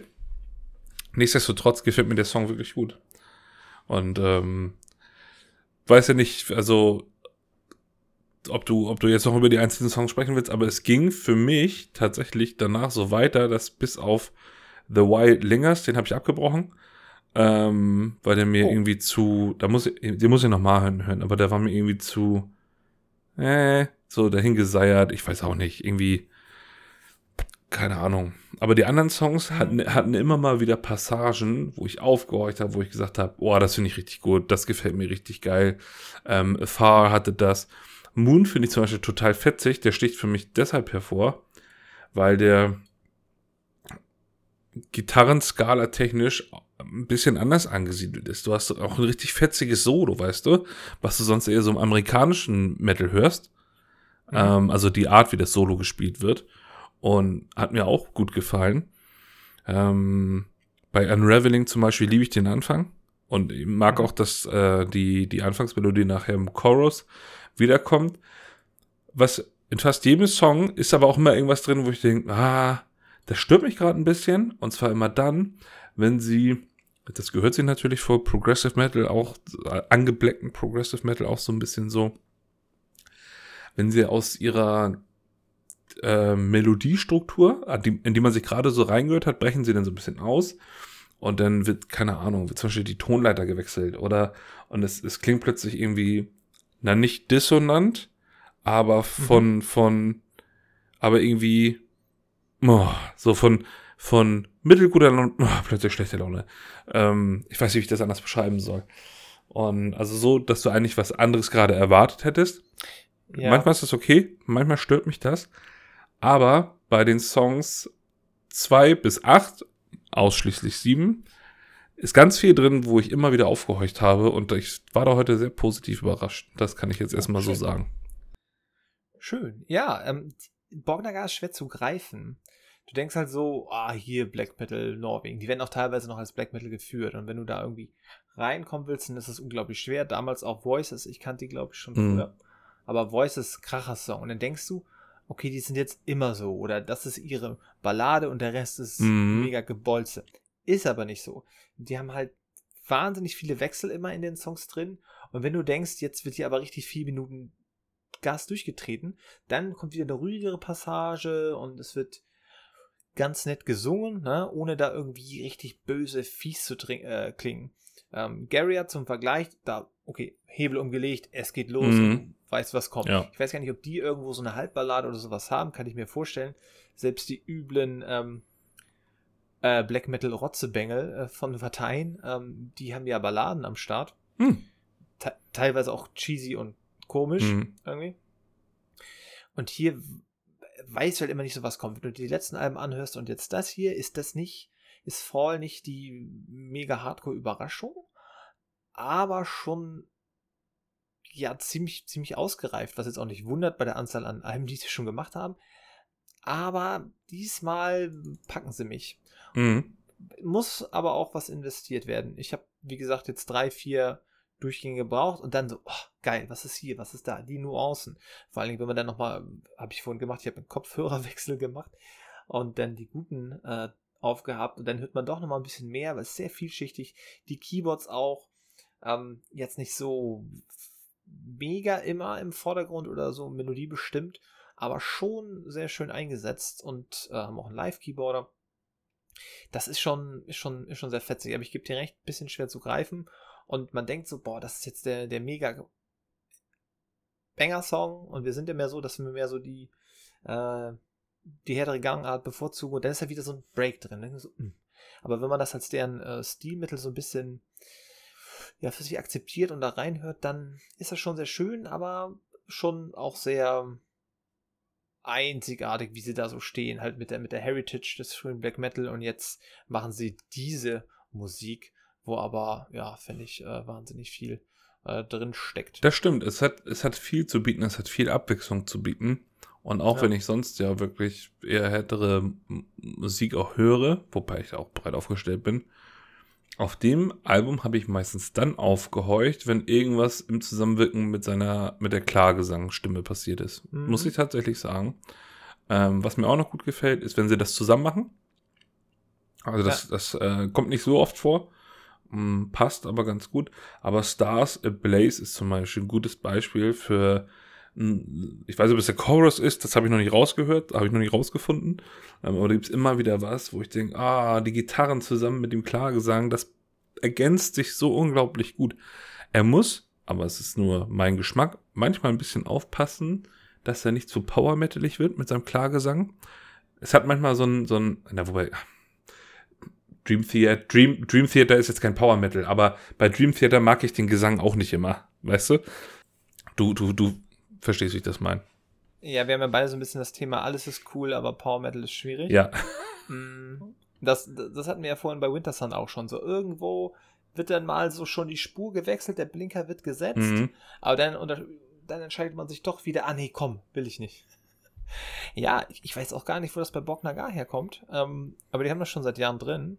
Nichtsdestotrotz gefällt mir der Song wirklich gut. Und ähm, weiß ja nicht, also ob du, ob du jetzt noch über die einzelnen Songs sprechen willst, aber es ging für mich tatsächlich danach so weiter, dass bis auf The Wild Lingers, den habe ich abgebrochen, ähm, weil der mir oh. irgendwie zu, da muss ich, den muss ich nochmal hören, hören, aber der war mir irgendwie zu, äh, so dahingeseiert, ich weiß auch nicht, irgendwie, keine Ahnung. Aber die anderen Songs hatten, hatten immer mal wieder Passagen, wo ich aufgehorcht habe, wo ich gesagt habe, oh, das finde ich richtig gut, das gefällt mir richtig geil. Ähm, Far hatte das. Moon finde ich zum Beispiel total fetzig, der sticht für mich deshalb hervor, weil der Gitarrenskala technisch ein bisschen anders angesiedelt ist. Du hast auch ein richtig fetziges Solo, weißt du, was du sonst eher so im amerikanischen Metal hörst. Mhm. Ähm, also die Art, wie das Solo gespielt wird. Und hat mir auch gut gefallen. Ähm, bei Unraveling zum Beispiel liebe ich den Anfang. Und ich mag mhm. auch, dass äh, die, die Anfangsmelodie nachher im Chorus wiederkommt. Was in fast jedem Song ist aber auch immer irgendwas drin, wo ich denke, ah, das stört mich gerade ein bisschen. Und zwar immer dann, wenn sie, das gehört sich natürlich vor Progressive Metal auch, äh, angebleckten Progressive Metal auch so ein bisschen so, wenn sie aus ihrer äh, Melodiestruktur, in die man sich gerade so reingehört hat, brechen sie dann so ein bisschen aus. Und dann wird, keine Ahnung, wird zum Beispiel die Tonleiter gewechselt oder, und es, es klingt plötzlich irgendwie, na, nicht dissonant, aber von, mhm. von, aber irgendwie, oh, so von, von mittelguter Laune, (laughs) oh, plötzlich schlechte Laune. Ähm, ich weiß nicht, wie ich das anders beschreiben soll. Und also so, dass du eigentlich was anderes gerade erwartet hättest. Ja. Manchmal ist das okay, manchmal stört mich das. Aber bei den Songs zwei bis acht, ausschließlich sieben, ist ganz viel drin, wo ich immer wieder aufgehorcht habe und ich war da heute sehr positiv überrascht. Das kann ich jetzt erstmal so sagen. Schön. Ja, ähm, Borgnagar ist schwer zu greifen. Du denkst halt so, ah, hier Black Metal Norwegen. Die werden auch teilweise noch als Black Metal geführt. Und wenn du da irgendwie reinkommen willst, dann ist es unglaublich schwer. Damals auch Voices, ich kannte die, glaube ich, schon mhm. früher. Aber Voices, Kracher-Song. Und dann denkst du, okay, die sind jetzt immer so oder das ist ihre Ballade und der Rest ist mhm. mega Gebolze. Ist aber nicht so. Die haben halt wahnsinnig viele Wechsel immer in den Songs drin und wenn du denkst, jetzt wird hier aber richtig vier Minuten Gas durchgetreten, dann kommt wieder eine ruhigere Passage und es wird ganz nett gesungen, ne? ohne da irgendwie richtig böse, fies zu äh, klingen. Ähm, Gary hat zum Vergleich da, okay, Hebel umgelegt, es geht los, mhm. weiß, was kommt. Ja. Ich weiß gar nicht, ob die irgendwo so eine Halbballade oder sowas haben, kann ich mir vorstellen. Selbst die üblen ähm, äh, Black Metal Rotzebengel äh, von Parteien, ähm, die haben ja Balladen am Start. Mhm. Teilweise auch cheesy und komisch mhm. irgendwie. Und hier weiß halt immer nicht so was kommt. Wenn du die letzten Alben anhörst und jetzt das hier, ist das nicht ist Fall nicht die mega Hardcore-Überraschung, aber schon ja ziemlich, ziemlich ausgereift, was jetzt auch nicht wundert bei der Anzahl an Alben, die sie schon gemacht haben. Aber diesmal packen sie mich. Mhm. Muss aber auch was investiert werden. Ich habe, wie gesagt, jetzt drei, vier Durchgänge gebraucht und dann so, oh, geil, was ist hier, was ist da, die Nuancen. Vor allen Dingen, wenn man dann nochmal, habe ich vorhin gemacht, ich habe einen Kopfhörerwechsel gemacht und dann die guten äh, aufgehabt und dann hört man doch nochmal ein bisschen mehr, weil es sehr vielschichtig. Die Keyboards auch ähm, jetzt nicht so mega immer im Vordergrund oder so Melodie bestimmt, aber schon sehr schön eingesetzt und äh, haben auch einen Live-Keyboarder. Das ist schon, ist schon, ist schon sehr fetzig, aber ich gebe dir recht, ein bisschen schwer zu greifen und man denkt so, boah, das ist jetzt der, der mega Banger-Song und wir sind ja mehr so, dass wir mehr so die, äh, die härtere Gangart bevorzugen und dann ist ja wieder so ein Break drin. So, mm. aber wenn man das als deren äh, Stilmittel so ein bisschen ja, für sich akzeptiert und da reinhört, dann ist das schon sehr schön, aber schon auch sehr einzigartig, wie sie da so stehen, halt mit der, mit der Heritage des frühen Black Metal und jetzt machen sie diese Musik, wo aber, ja, finde ich, äh, wahnsinnig viel äh, drin steckt. Das stimmt, es hat, es hat viel zu bieten, es hat viel Abwechslung zu bieten. Und auch ja. wenn ich sonst ja wirklich eher härtere Musik auch höre, wobei ich auch breit aufgestellt bin, auf dem Album habe ich meistens dann aufgehorcht, wenn irgendwas im Zusammenwirken mit seiner, mit der Klagesangstimme passiert ist. Mhm. Muss ich tatsächlich sagen. Ähm, was mir auch noch gut gefällt, ist, wenn sie das zusammen machen. Also das, ja. das äh, kommt nicht so oft vor. Hm, passt aber ganz gut. Aber Stars Ablaze ist zum Beispiel ein gutes Beispiel für ich weiß nicht, ob es der Chorus ist, das habe ich noch nicht rausgehört, habe ich noch nicht rausgefunden. Ähm, aber da gibt es immer wieder was, wo ich denke, ah, die Gitarren zusammen mit dem Klagesang, das ergänzt sich so unglaublich gut. Er muss, aber es ist nur mein Geschmack, manchmal ein bisschen aufpassen, dass er nicht zu power metalig wird mit seinem Klagesang. Es hat manchmal so ein, so ein, na, wobei, Dream Theater, Dream, Dream Theater ist jetzt kein Power Metal, aber bei Dream Theater mag ich den Gesang auch nicht immer, weißt du? Du, du, du verstehst, wie ich das meine. Ja, wir haben ja beide so ein bisschen das Thema, alles ist cool, aber Power Metal ist schwierig. Ja. Mm, das, das hatten wir ja vorhin bei Winter Sun auch schon. So irgendwo wird dann mal so schon die Spur gewechselt, der Blinker wird gesetzt, mhm. aber dann, dann entscheidet man sich doch wieder, ah nee, komm, will ich nicht. (laughs) Ja, ich, ich weiß auch gar nicht, wo das bei Bock Nagar herkommt, ähm, aber die haben das schon seit Jahren drin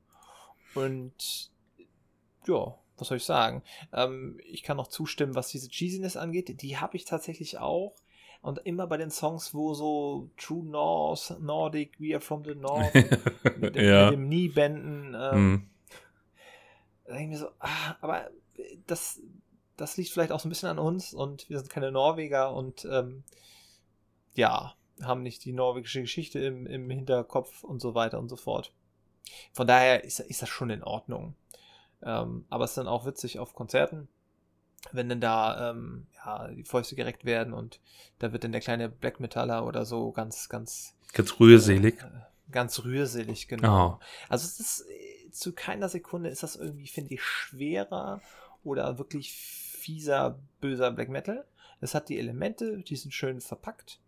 und ja, was soll ich sagen? Ähm, ich kann noch zustimmen, was diese Cheesiness angeht. Die habe ich tatsächlich auch. Und immer bei den Songs, wo so True North, Nordic, We Are From the North, (laughs) mit, dem, ja. mit dem Kniebänden, ähm, mhm. da denke ich mir so, ah, aber das, das liegt vielleicht auch so ein bisschen an uns und wir sind keine Norweger und ähm, ja, haben nicht die norwegische Geschichte im, im Hinterkopf und so weiter und so fort. Von daher ist, ist das schon in Ordnung. Ähm, aber es ist dann auch witzig auf Konzerten, wenn dann da ähm, ja, die Fäuste gereckt werden und da wird dann der kleine Black Metaller oder so ganz, ganz. Ganz rührselig. Äh, ganz rührselig, genau. Oh. Also es ist äh, zu keiner Sekunde ist das irgendwie, finde ich, schwerer oder wirklich fieser, böser Black Metal. Es hat die Elemente, die sind schön verpackt,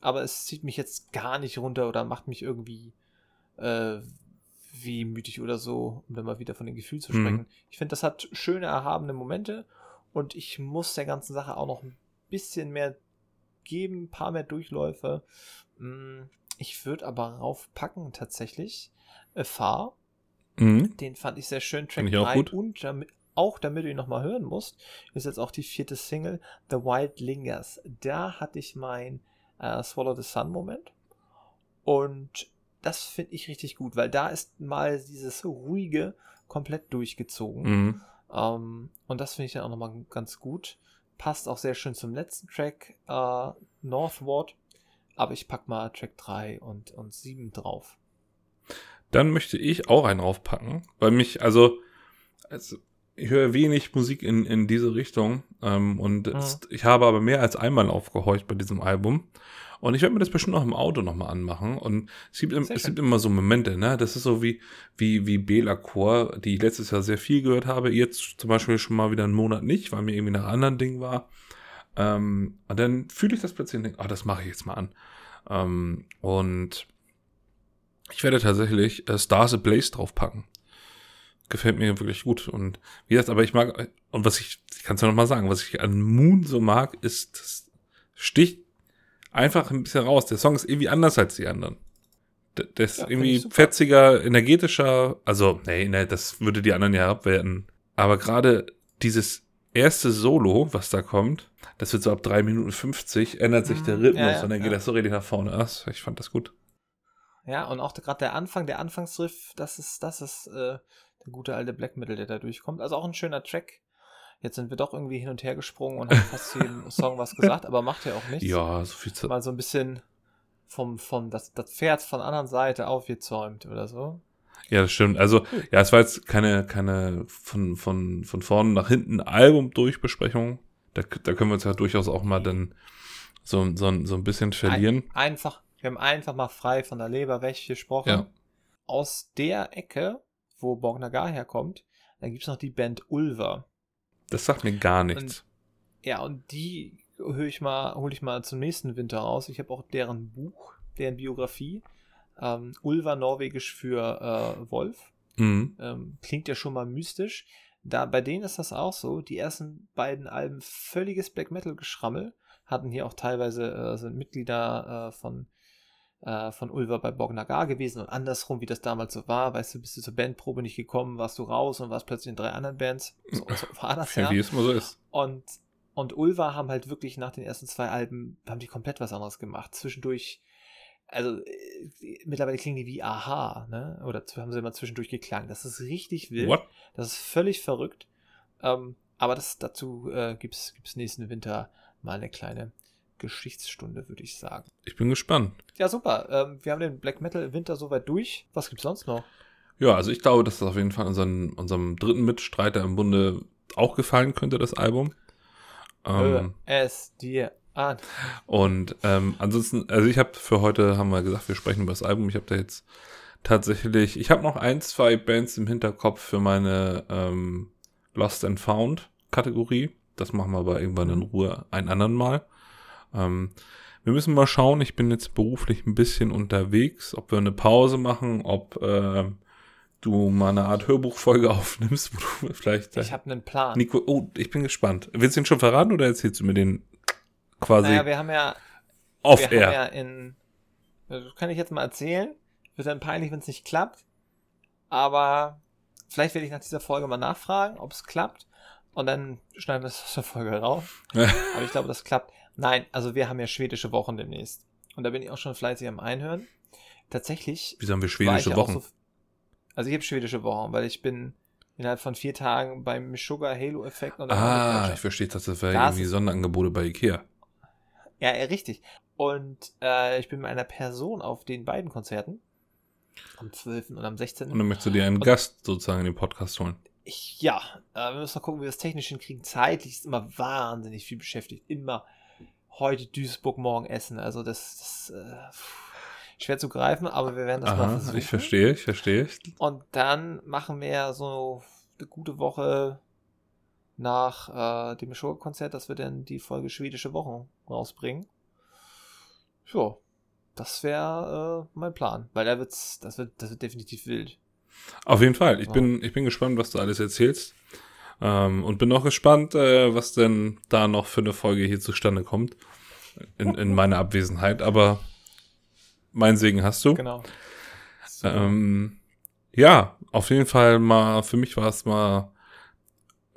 aber es zieht mich jetzt gar nicht runter oder macht mich irgendwie äh, wehmütig oder so, um dann mal wieder von den Gefühlen zu sprechen. Mhm. Ich finde, das hat schöne, erhabene Momente und ich muss der ganzen Sache auch noch ein bisschen mehr geben, ein paar mehr Durchläufe. Mm, ich würde aber raufpacken tatsächlich Far. Mhm. Den fand ich sehr schön. Track 3 und damit, auch damit du ihn nochmal hören musst, ist jetzt auch die vierte Single, The Wild Lingers. Da hatte ich mein äh, Swallow the Sun Moment. Und das finde ich richtig gut, weil da ist mal dieses ruhige komplett durchgezogen. Mhm. Ähm, und das finde ich dann auch nochmal ganz gut. Passt auch sehr schön zum letzten Track, äh, Northward. Aber ich packe mal Track 3 und, und 7 drauf. Dann möchte ich auch einen draufpacken, weil mich, also, also ich höre wenig Musik in, in diese Richtung ähm, und mhm. es, ich habe aber mehr als einmal aufgehorcht bei diesem Album. Und ich werde mir das bestimmt auch im Auto nochmal anmachen. Und es gibt, es gibt immer so Momente, ne? Das ist so wie, wie, wie Bela Chor, die ich letztes Jahr sehr viel gehört habe. Jetzt zum Beispiel schon mal wieder einen Monat nicht, weil mir irgendwie nach anderen Dingen war. Ähm, und dann fühle ich das plötzlich und denke, ah, das mache ich jetzt mal an. Ähm, und ich werde tatsächlich äh, Stars Ablaze draufpacken. Gefällt mir wirklich gut. Und wie gesagt, aber ich mag, und was ich, ich kann es ja nochmal sagen, was ich an Moon so mag, ist, das sticht einfach ein bisschen raus. Der Song ist irgendwie anders als die anderen. Der, der ist ja, irgendwie fetziger, energetischer. Also, nee, nee, das würde die anderen ja abwerten. Aber gerade dieses erste Solo, was da kommt, das wird so ab 3 Minuten 50, ändert sich der Mhm, Rhythmus ja, ja, und dann geht das so richtig nach vorne. Das, ich fand das gut. Ja, und auch gerade der Anfang, der Anfangsriff, das ist, das ist äh, der gute alte Black Metal, der da durchkommt. Also auch ein schöner Track. Jetzt sind wir doch irgendwie hin und her gesprungen und haben fast zu jedem (laughs) Song was gesagt, aber macht ja auch nichts. Ja, so viel zu. Mal so ein bisschen vom, vom das, das Pferd von der anderen Seite aufgezäumt oder so. Ja, das stimmt. Also, ja, es war jetzt keine, keine von, von, von vorne nach hinten Album-Durchbesprechung. Da, da können wir uns ja durchaus auch mal dann so, so, so ein bisschen verlieren. Ein, einfach, wir haben einfach mal frei von der Leber weg gesprochen. Ja. Aus der Ecke, wo Borgnagar herkommt, da gibt es noch die Band Ulver. Das sagt mir gar nichts. Ja, und die höre ich mal, hole ich mal zum nächsten Winter raus. Ich habe auch deren Buch, deren Biografie. Ähm, Ulver norwegisch für äh, Wolf. Mhm. Ähm, klingt ja schon mal mystisch. Da, bei denen ist das auch so. Die ersten beiden Alben völliges Black Metal Geschrammel. Hatten hier auch teilweise, äh, sind Mitglieder äh, von, äh, von Ulver bei Borgnagar gewesen und andersrum, wie das damals so war. Weißt du, bist du zur Bandprobe nicht gekommen, warst du raus und warst plötzlich in drei anderen Bands. So, (laughs) so war das ja. Wie es immer so ist. Und, und Ulva haben halt wirklich nach den ersten zwei Alben, haben die komplett was anderes gemacht. Zwischendurch, also äh, mittlerweile klingen die wie Aha, ne? Oder haben sie immer zwischendurch geklangen. Das ist richtig wild. What? Das ist völlig verrückt. Ähm, aber das, dazu äh, gibt es nächsten Winter mal eine kleine Geschichtsstunde, würde ich sagen. Ich bin gespannt. Ja, super. Ähm, wir haben den Black Metal Winter soweit durch. Was gibt's sonst noch? Ja, also ich glaube, dass das auf jeden Fall unseren, unserem dritten Mitstreiter im Bunde auch gefallen könnte, das Album. Ähm, Hör es dir an. Und ähm, ansonsten, also ich habe für heute, haben wir gesagt, wir sprechen über das Album. Ich habe da jetzt tatsächlich, ich habe noch ein, zwei Bands im Hinterkopf für meine ähm, Lost and Found Kategorie. Das machen wir aber irgendwann in Ruhe ein anderen Mal. Ähm, wir müssen mal schauen, ich bin jetzt beruflich ein bisschen unterwegs, ob wir eine Pause machen, ob äh, du mal eine Art Hörbuchfolge (laughs) aufnimmst, wo du vielleicht... Ich habe einen Plan. Nico, oh, ich bin gespannt. Willst du ihn schon verraten oder erzählst du mir den quasi Naja, wir haben ja wir off-air? haben ja in. Das kann ich jetzt mal erzählen. Wird dann peinlich, wenn es nicht klappt. Aber vielleicht werde ich nach dieser Folge mal nachfragen, ob es klappt. Und dann schneiden wir es aus der Folge raus. (laughs) Aber ich glaube, das klappt. Nein, also wir haben ja schwedische Wochen demnächst. Und da bin ich auch schon fleißig am Einhören. Tatsächlich. Wieso haben wir war schwedische Wochen? So, also ich habe schwedische Wochen, weil ich bin innerhalb von vier Tagen beim Sugar Halo Effekt und ah, ich verstehe, das wäre Das irgendwie ist- Sonderangebote bei Ikea. Ja, ja, richtig. Und äh, ich bin mit einer Person auf den beiden Konzerten. Am 12. und am 16. Und dann möchtest du dir einen Und- Gast sozusagen in den Podcast holen. Ich, ja, äh, wir müssen mal gucken, wie wir das technisch hinkriegen. Zeitlich ist immer wahnsinnig viel beschäftigt. Immer heute Duisburg, morgen Essen. Also das, das äh, schwer zu greifen, aber wir werden das mal Aha, versuchen. ich verstehe, ich verstehe. Und dann machen wir so eine gute Woche nach äh, dem Show-Konzert, dass wir dann die Folge Schwedische Wochen rausbringen. Ja, das wäre äh, mein Plan, weil da wird's, das wird, das wird definitiv wild. Auf jeden Fall. Ich Ja. bin, ich bin gespannt, was du alles erzählst. Ähm, und bin noch gespannt, äh, was denn da noch für eine Folge hier zustande kommt. In, in meiner Abwesenheit. Aber mein Segen hast du. Genau. Ähm, ja, auf jeden Fall mal, für mich war es mal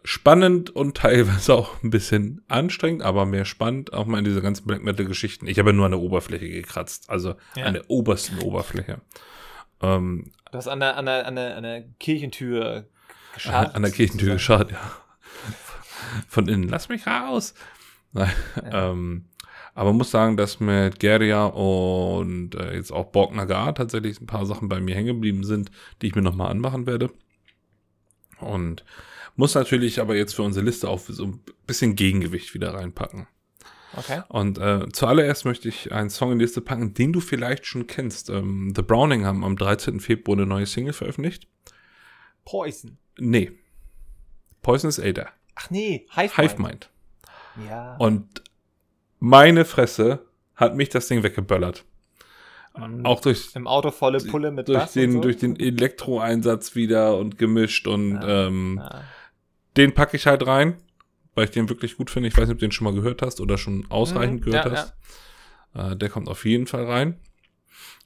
spannend und teilweise auch ein bisschen anstrengend, aber mehr spannend, auch mal in diese ganzen Black Metal Geschichten. Ich habe ja nur an der Oberfläche gekratzt, also Ja. an der obersten Oberfläche. Ähm, Du hast an der, an der, an der, an der Kirchentür gescharrt. an der Kirchentür geschaut, ja. Von innen, lass mich raus. Nein, Ja. (laughs) ähm, aber muss sagen, dass mit Geria und äh, jetzt auch Borg Nagar tatsächlich ein paar Sachen bei mir hängen geblieben sind, die ich mir nochmal anmachen werde. Und muss natürlich aber jetzt für unsere Liste auch so ein bisschen Gegengewicht wieder reinpacken. Okay. Und äh, zuallererst möchte ich einen Song in die Liste packen, den du vielleicht schon kennst. Ähm, The Browning haben am 13. Februar eine neue Single veröffentlicht. Poison. Nee. Poisonous Ada. Ach nee, Hive Mind. Hive Mind. Ja. Und meine Fresse hat mich das Ding weggeböllert. Mhm. Auch durch, Im Auto volle Pulle mit durch, Bass den, und so. durch den Elektroeinsatz wieder und gemischt und Ja. ähm, Ja. den packe ich halt rein, weil ich den wirklich gut finde. Ich weiß nicht, ob du den schon mal gehört hast oder schon ausreichend Mhm, gehört ja, hast. Äh, der kommt auf jeden Fall rein.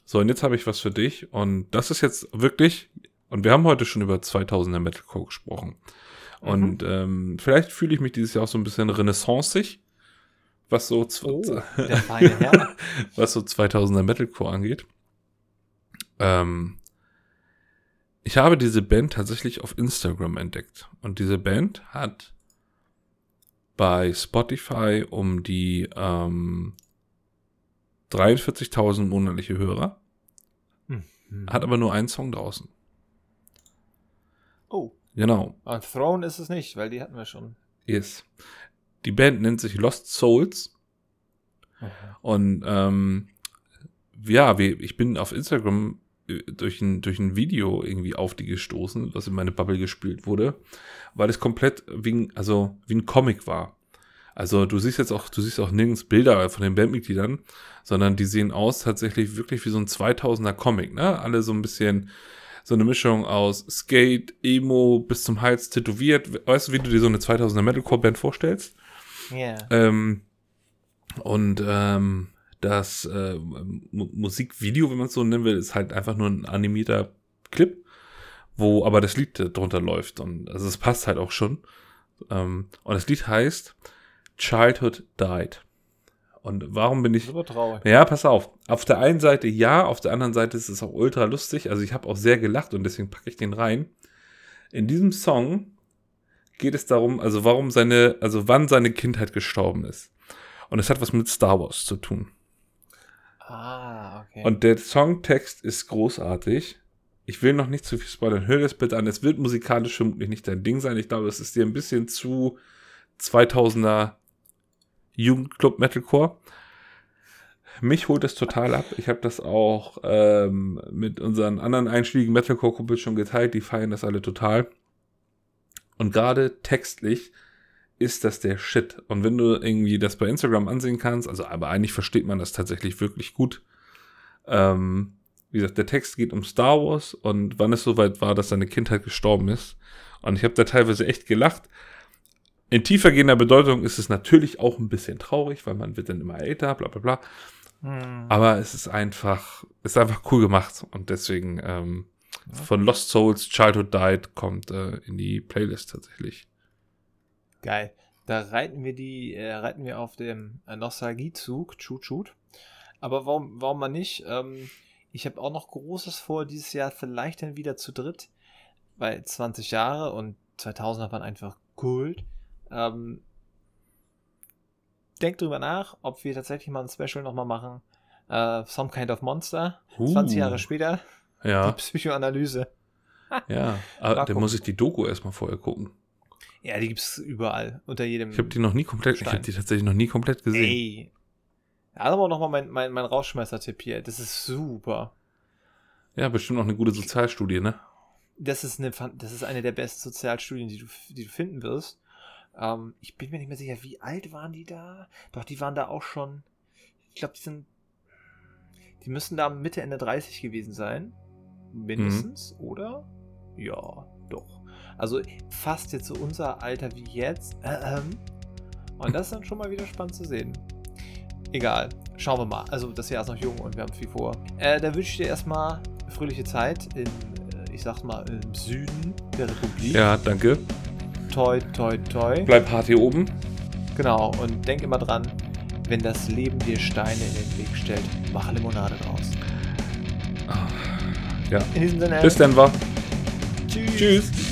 So, und jetzt habe ich was für dich. Und das ist jetzt wirklich, und wir haben heute schon über 2000er Metalcore gesprochen. Und ähm, vielleicht fühle ich mich dieses Jahr auch so ein bisschen renaissanceig, was so, Oh, (laughs) was so 2000er Metalcore angeht. Ähm, ich habe diese Band tatsächlich auf Instagram entdeckt. Und diese Band hat bei Spotify um die ähm, 43.000 monatliche Hörer, Hm. hat aber nur einen Song draußen. Genau, aber Throne ist es nicht, weil die hatten wir schon. yes. Die Band nennt sich Lost Souls. Und ähm, ja, ich bin auf Instagram äh, durch ein, durch ein Video irgendwie auf die gestoßen, was in meine Bubble gespielt wurde, weil es komplett wie ein, also wie ein Comic war. Also du siehst jetzt auch, du siehst auch nirgends Bilder von den Bandmitgliedern, sondern die sehen aus tatsächlich wirklich wie so ein 2000er Comic, ne? Alle so ein bisschen so eine Mischung aus Skate, Emo bis zum Hals tätowiert. Weißt du, wie du dir so eine 2000er Metalcore Band vorstellst? Ja. Ähm, und ähm, das äh, Mu- Musikvideo, wenn man es so nennen will, ist halt einfach nur ein animierter Clip, wo aber das Lied drunter läuft. Und also es passt halt auch schon. Ähm, und das Lied heißt Childhood Died. Und warum bin ich. Super traurig. Ja, pass auf. Auf der einen Seite ja, auf der anderen Seite ist es auch ultra lustig. Also ich habe auch sehr gelacht und deswegen packe ich den rein. In diesem Song geht es darum, also warum seine, also wann seine Kindheit gestorben ist. Und es hat was mit Star Wars zu tun. Ah, okay. Und der Songtext ist großartig. Ich will noch nicht zu viel spoilern. Hör das bitte an. Es wird musikalisch vermutlich nicht dein Ding sein. Ich glaube, es ist dir ein bisschen zu 2000er Jugendclub Metalcore. Mich holt das total ab. Ich habe das auch ähm, mit unseren anderen einschlägigen Metalcore-Kumpels schon geteilt. Die feiern das alle total. Und gerade textlich ist das der Shit. Und wenn du irgendwie das bei Instagram ansehen kannst, also aber eigentlich versteht man das tatsächlich wirklich gut. Ähm, wie gesagt, der Text geht um Star Wars und wann es soweit war, dass seine Kindheit gestorben ist. Und ich habe da teilweise echt gelacht. In tiefergehender Bedeutung ist es natürlich auch ein bisschen traurig, weil man wird dann immer älter, bla bla bla. Hm. Aber es ist einfach, ist einfach cool gemacht. Und deswegen ähm, von Lost Souls Childhood Died kommt äh, in die Playlist tatsächlich. Geil. Da reiten wir die, äh, reiten wir auf dem äh, Nostalgiezug, tschut tschut. Aber warum, warum mal nicht? Ähm, ich habe auch noch Großes vor, dieses Jahr vielleicht dann wieder zu dritt, weil 20 Jahre und 2000er waren einfach Gold. Ähm, denkt drüber nach, ob wir tatsächlich mal ein Special nochmal machen. Äh, Some Kind of Monster. 20 Jahre später. Ja, Die Psychoanalyse. ja. (laughs) Aber dann muss ich die Doku erstmal vorher gucken. Ja, die gibt's überall. Unter jedem. Ich habe die noch nie komplett, ich habe Stein. die tatsächlich noch nie komplett gesehen. Ey. Ja, aber nochmal mein, mein, mein Rausschmeißer-Tipp hier. Das ist super. Ja, bestimmt noch eine gute Sozialstudie, ne? Das ist eine, das ist eine der besten Sozialstudien, die du, die du finden wirst. Ähm, ich bin mir nicht mehr sicher, wie alt waren die da? Doch, die waren da auch schon. Ich glaube, die sind. Die müssen da Mitte, Ende 30 gewesen sein. Mindestens, oder? Ja, doch. Also fast jetzt so unser Alter wie jetzt. Und das ist dann schon mal wieder spannend zu sehen. Egal. Schauen wir mal. Also das Jahr ist noch jung und wir haben viel vor. Äh, da wünsche ich dir erstmal fröhliche Zeit in, äh, ich sag mal, im Süden der Republik. Ja, danke. Toi, toi, toi. Bleib hart hier oben. Genau. Und denk immer dran, wenn das Leben dir Steine in den Weg stellt, mach Limonade draus. Ja. In diesem Sinne. Bis dann, war. Tschüss. Tschüss.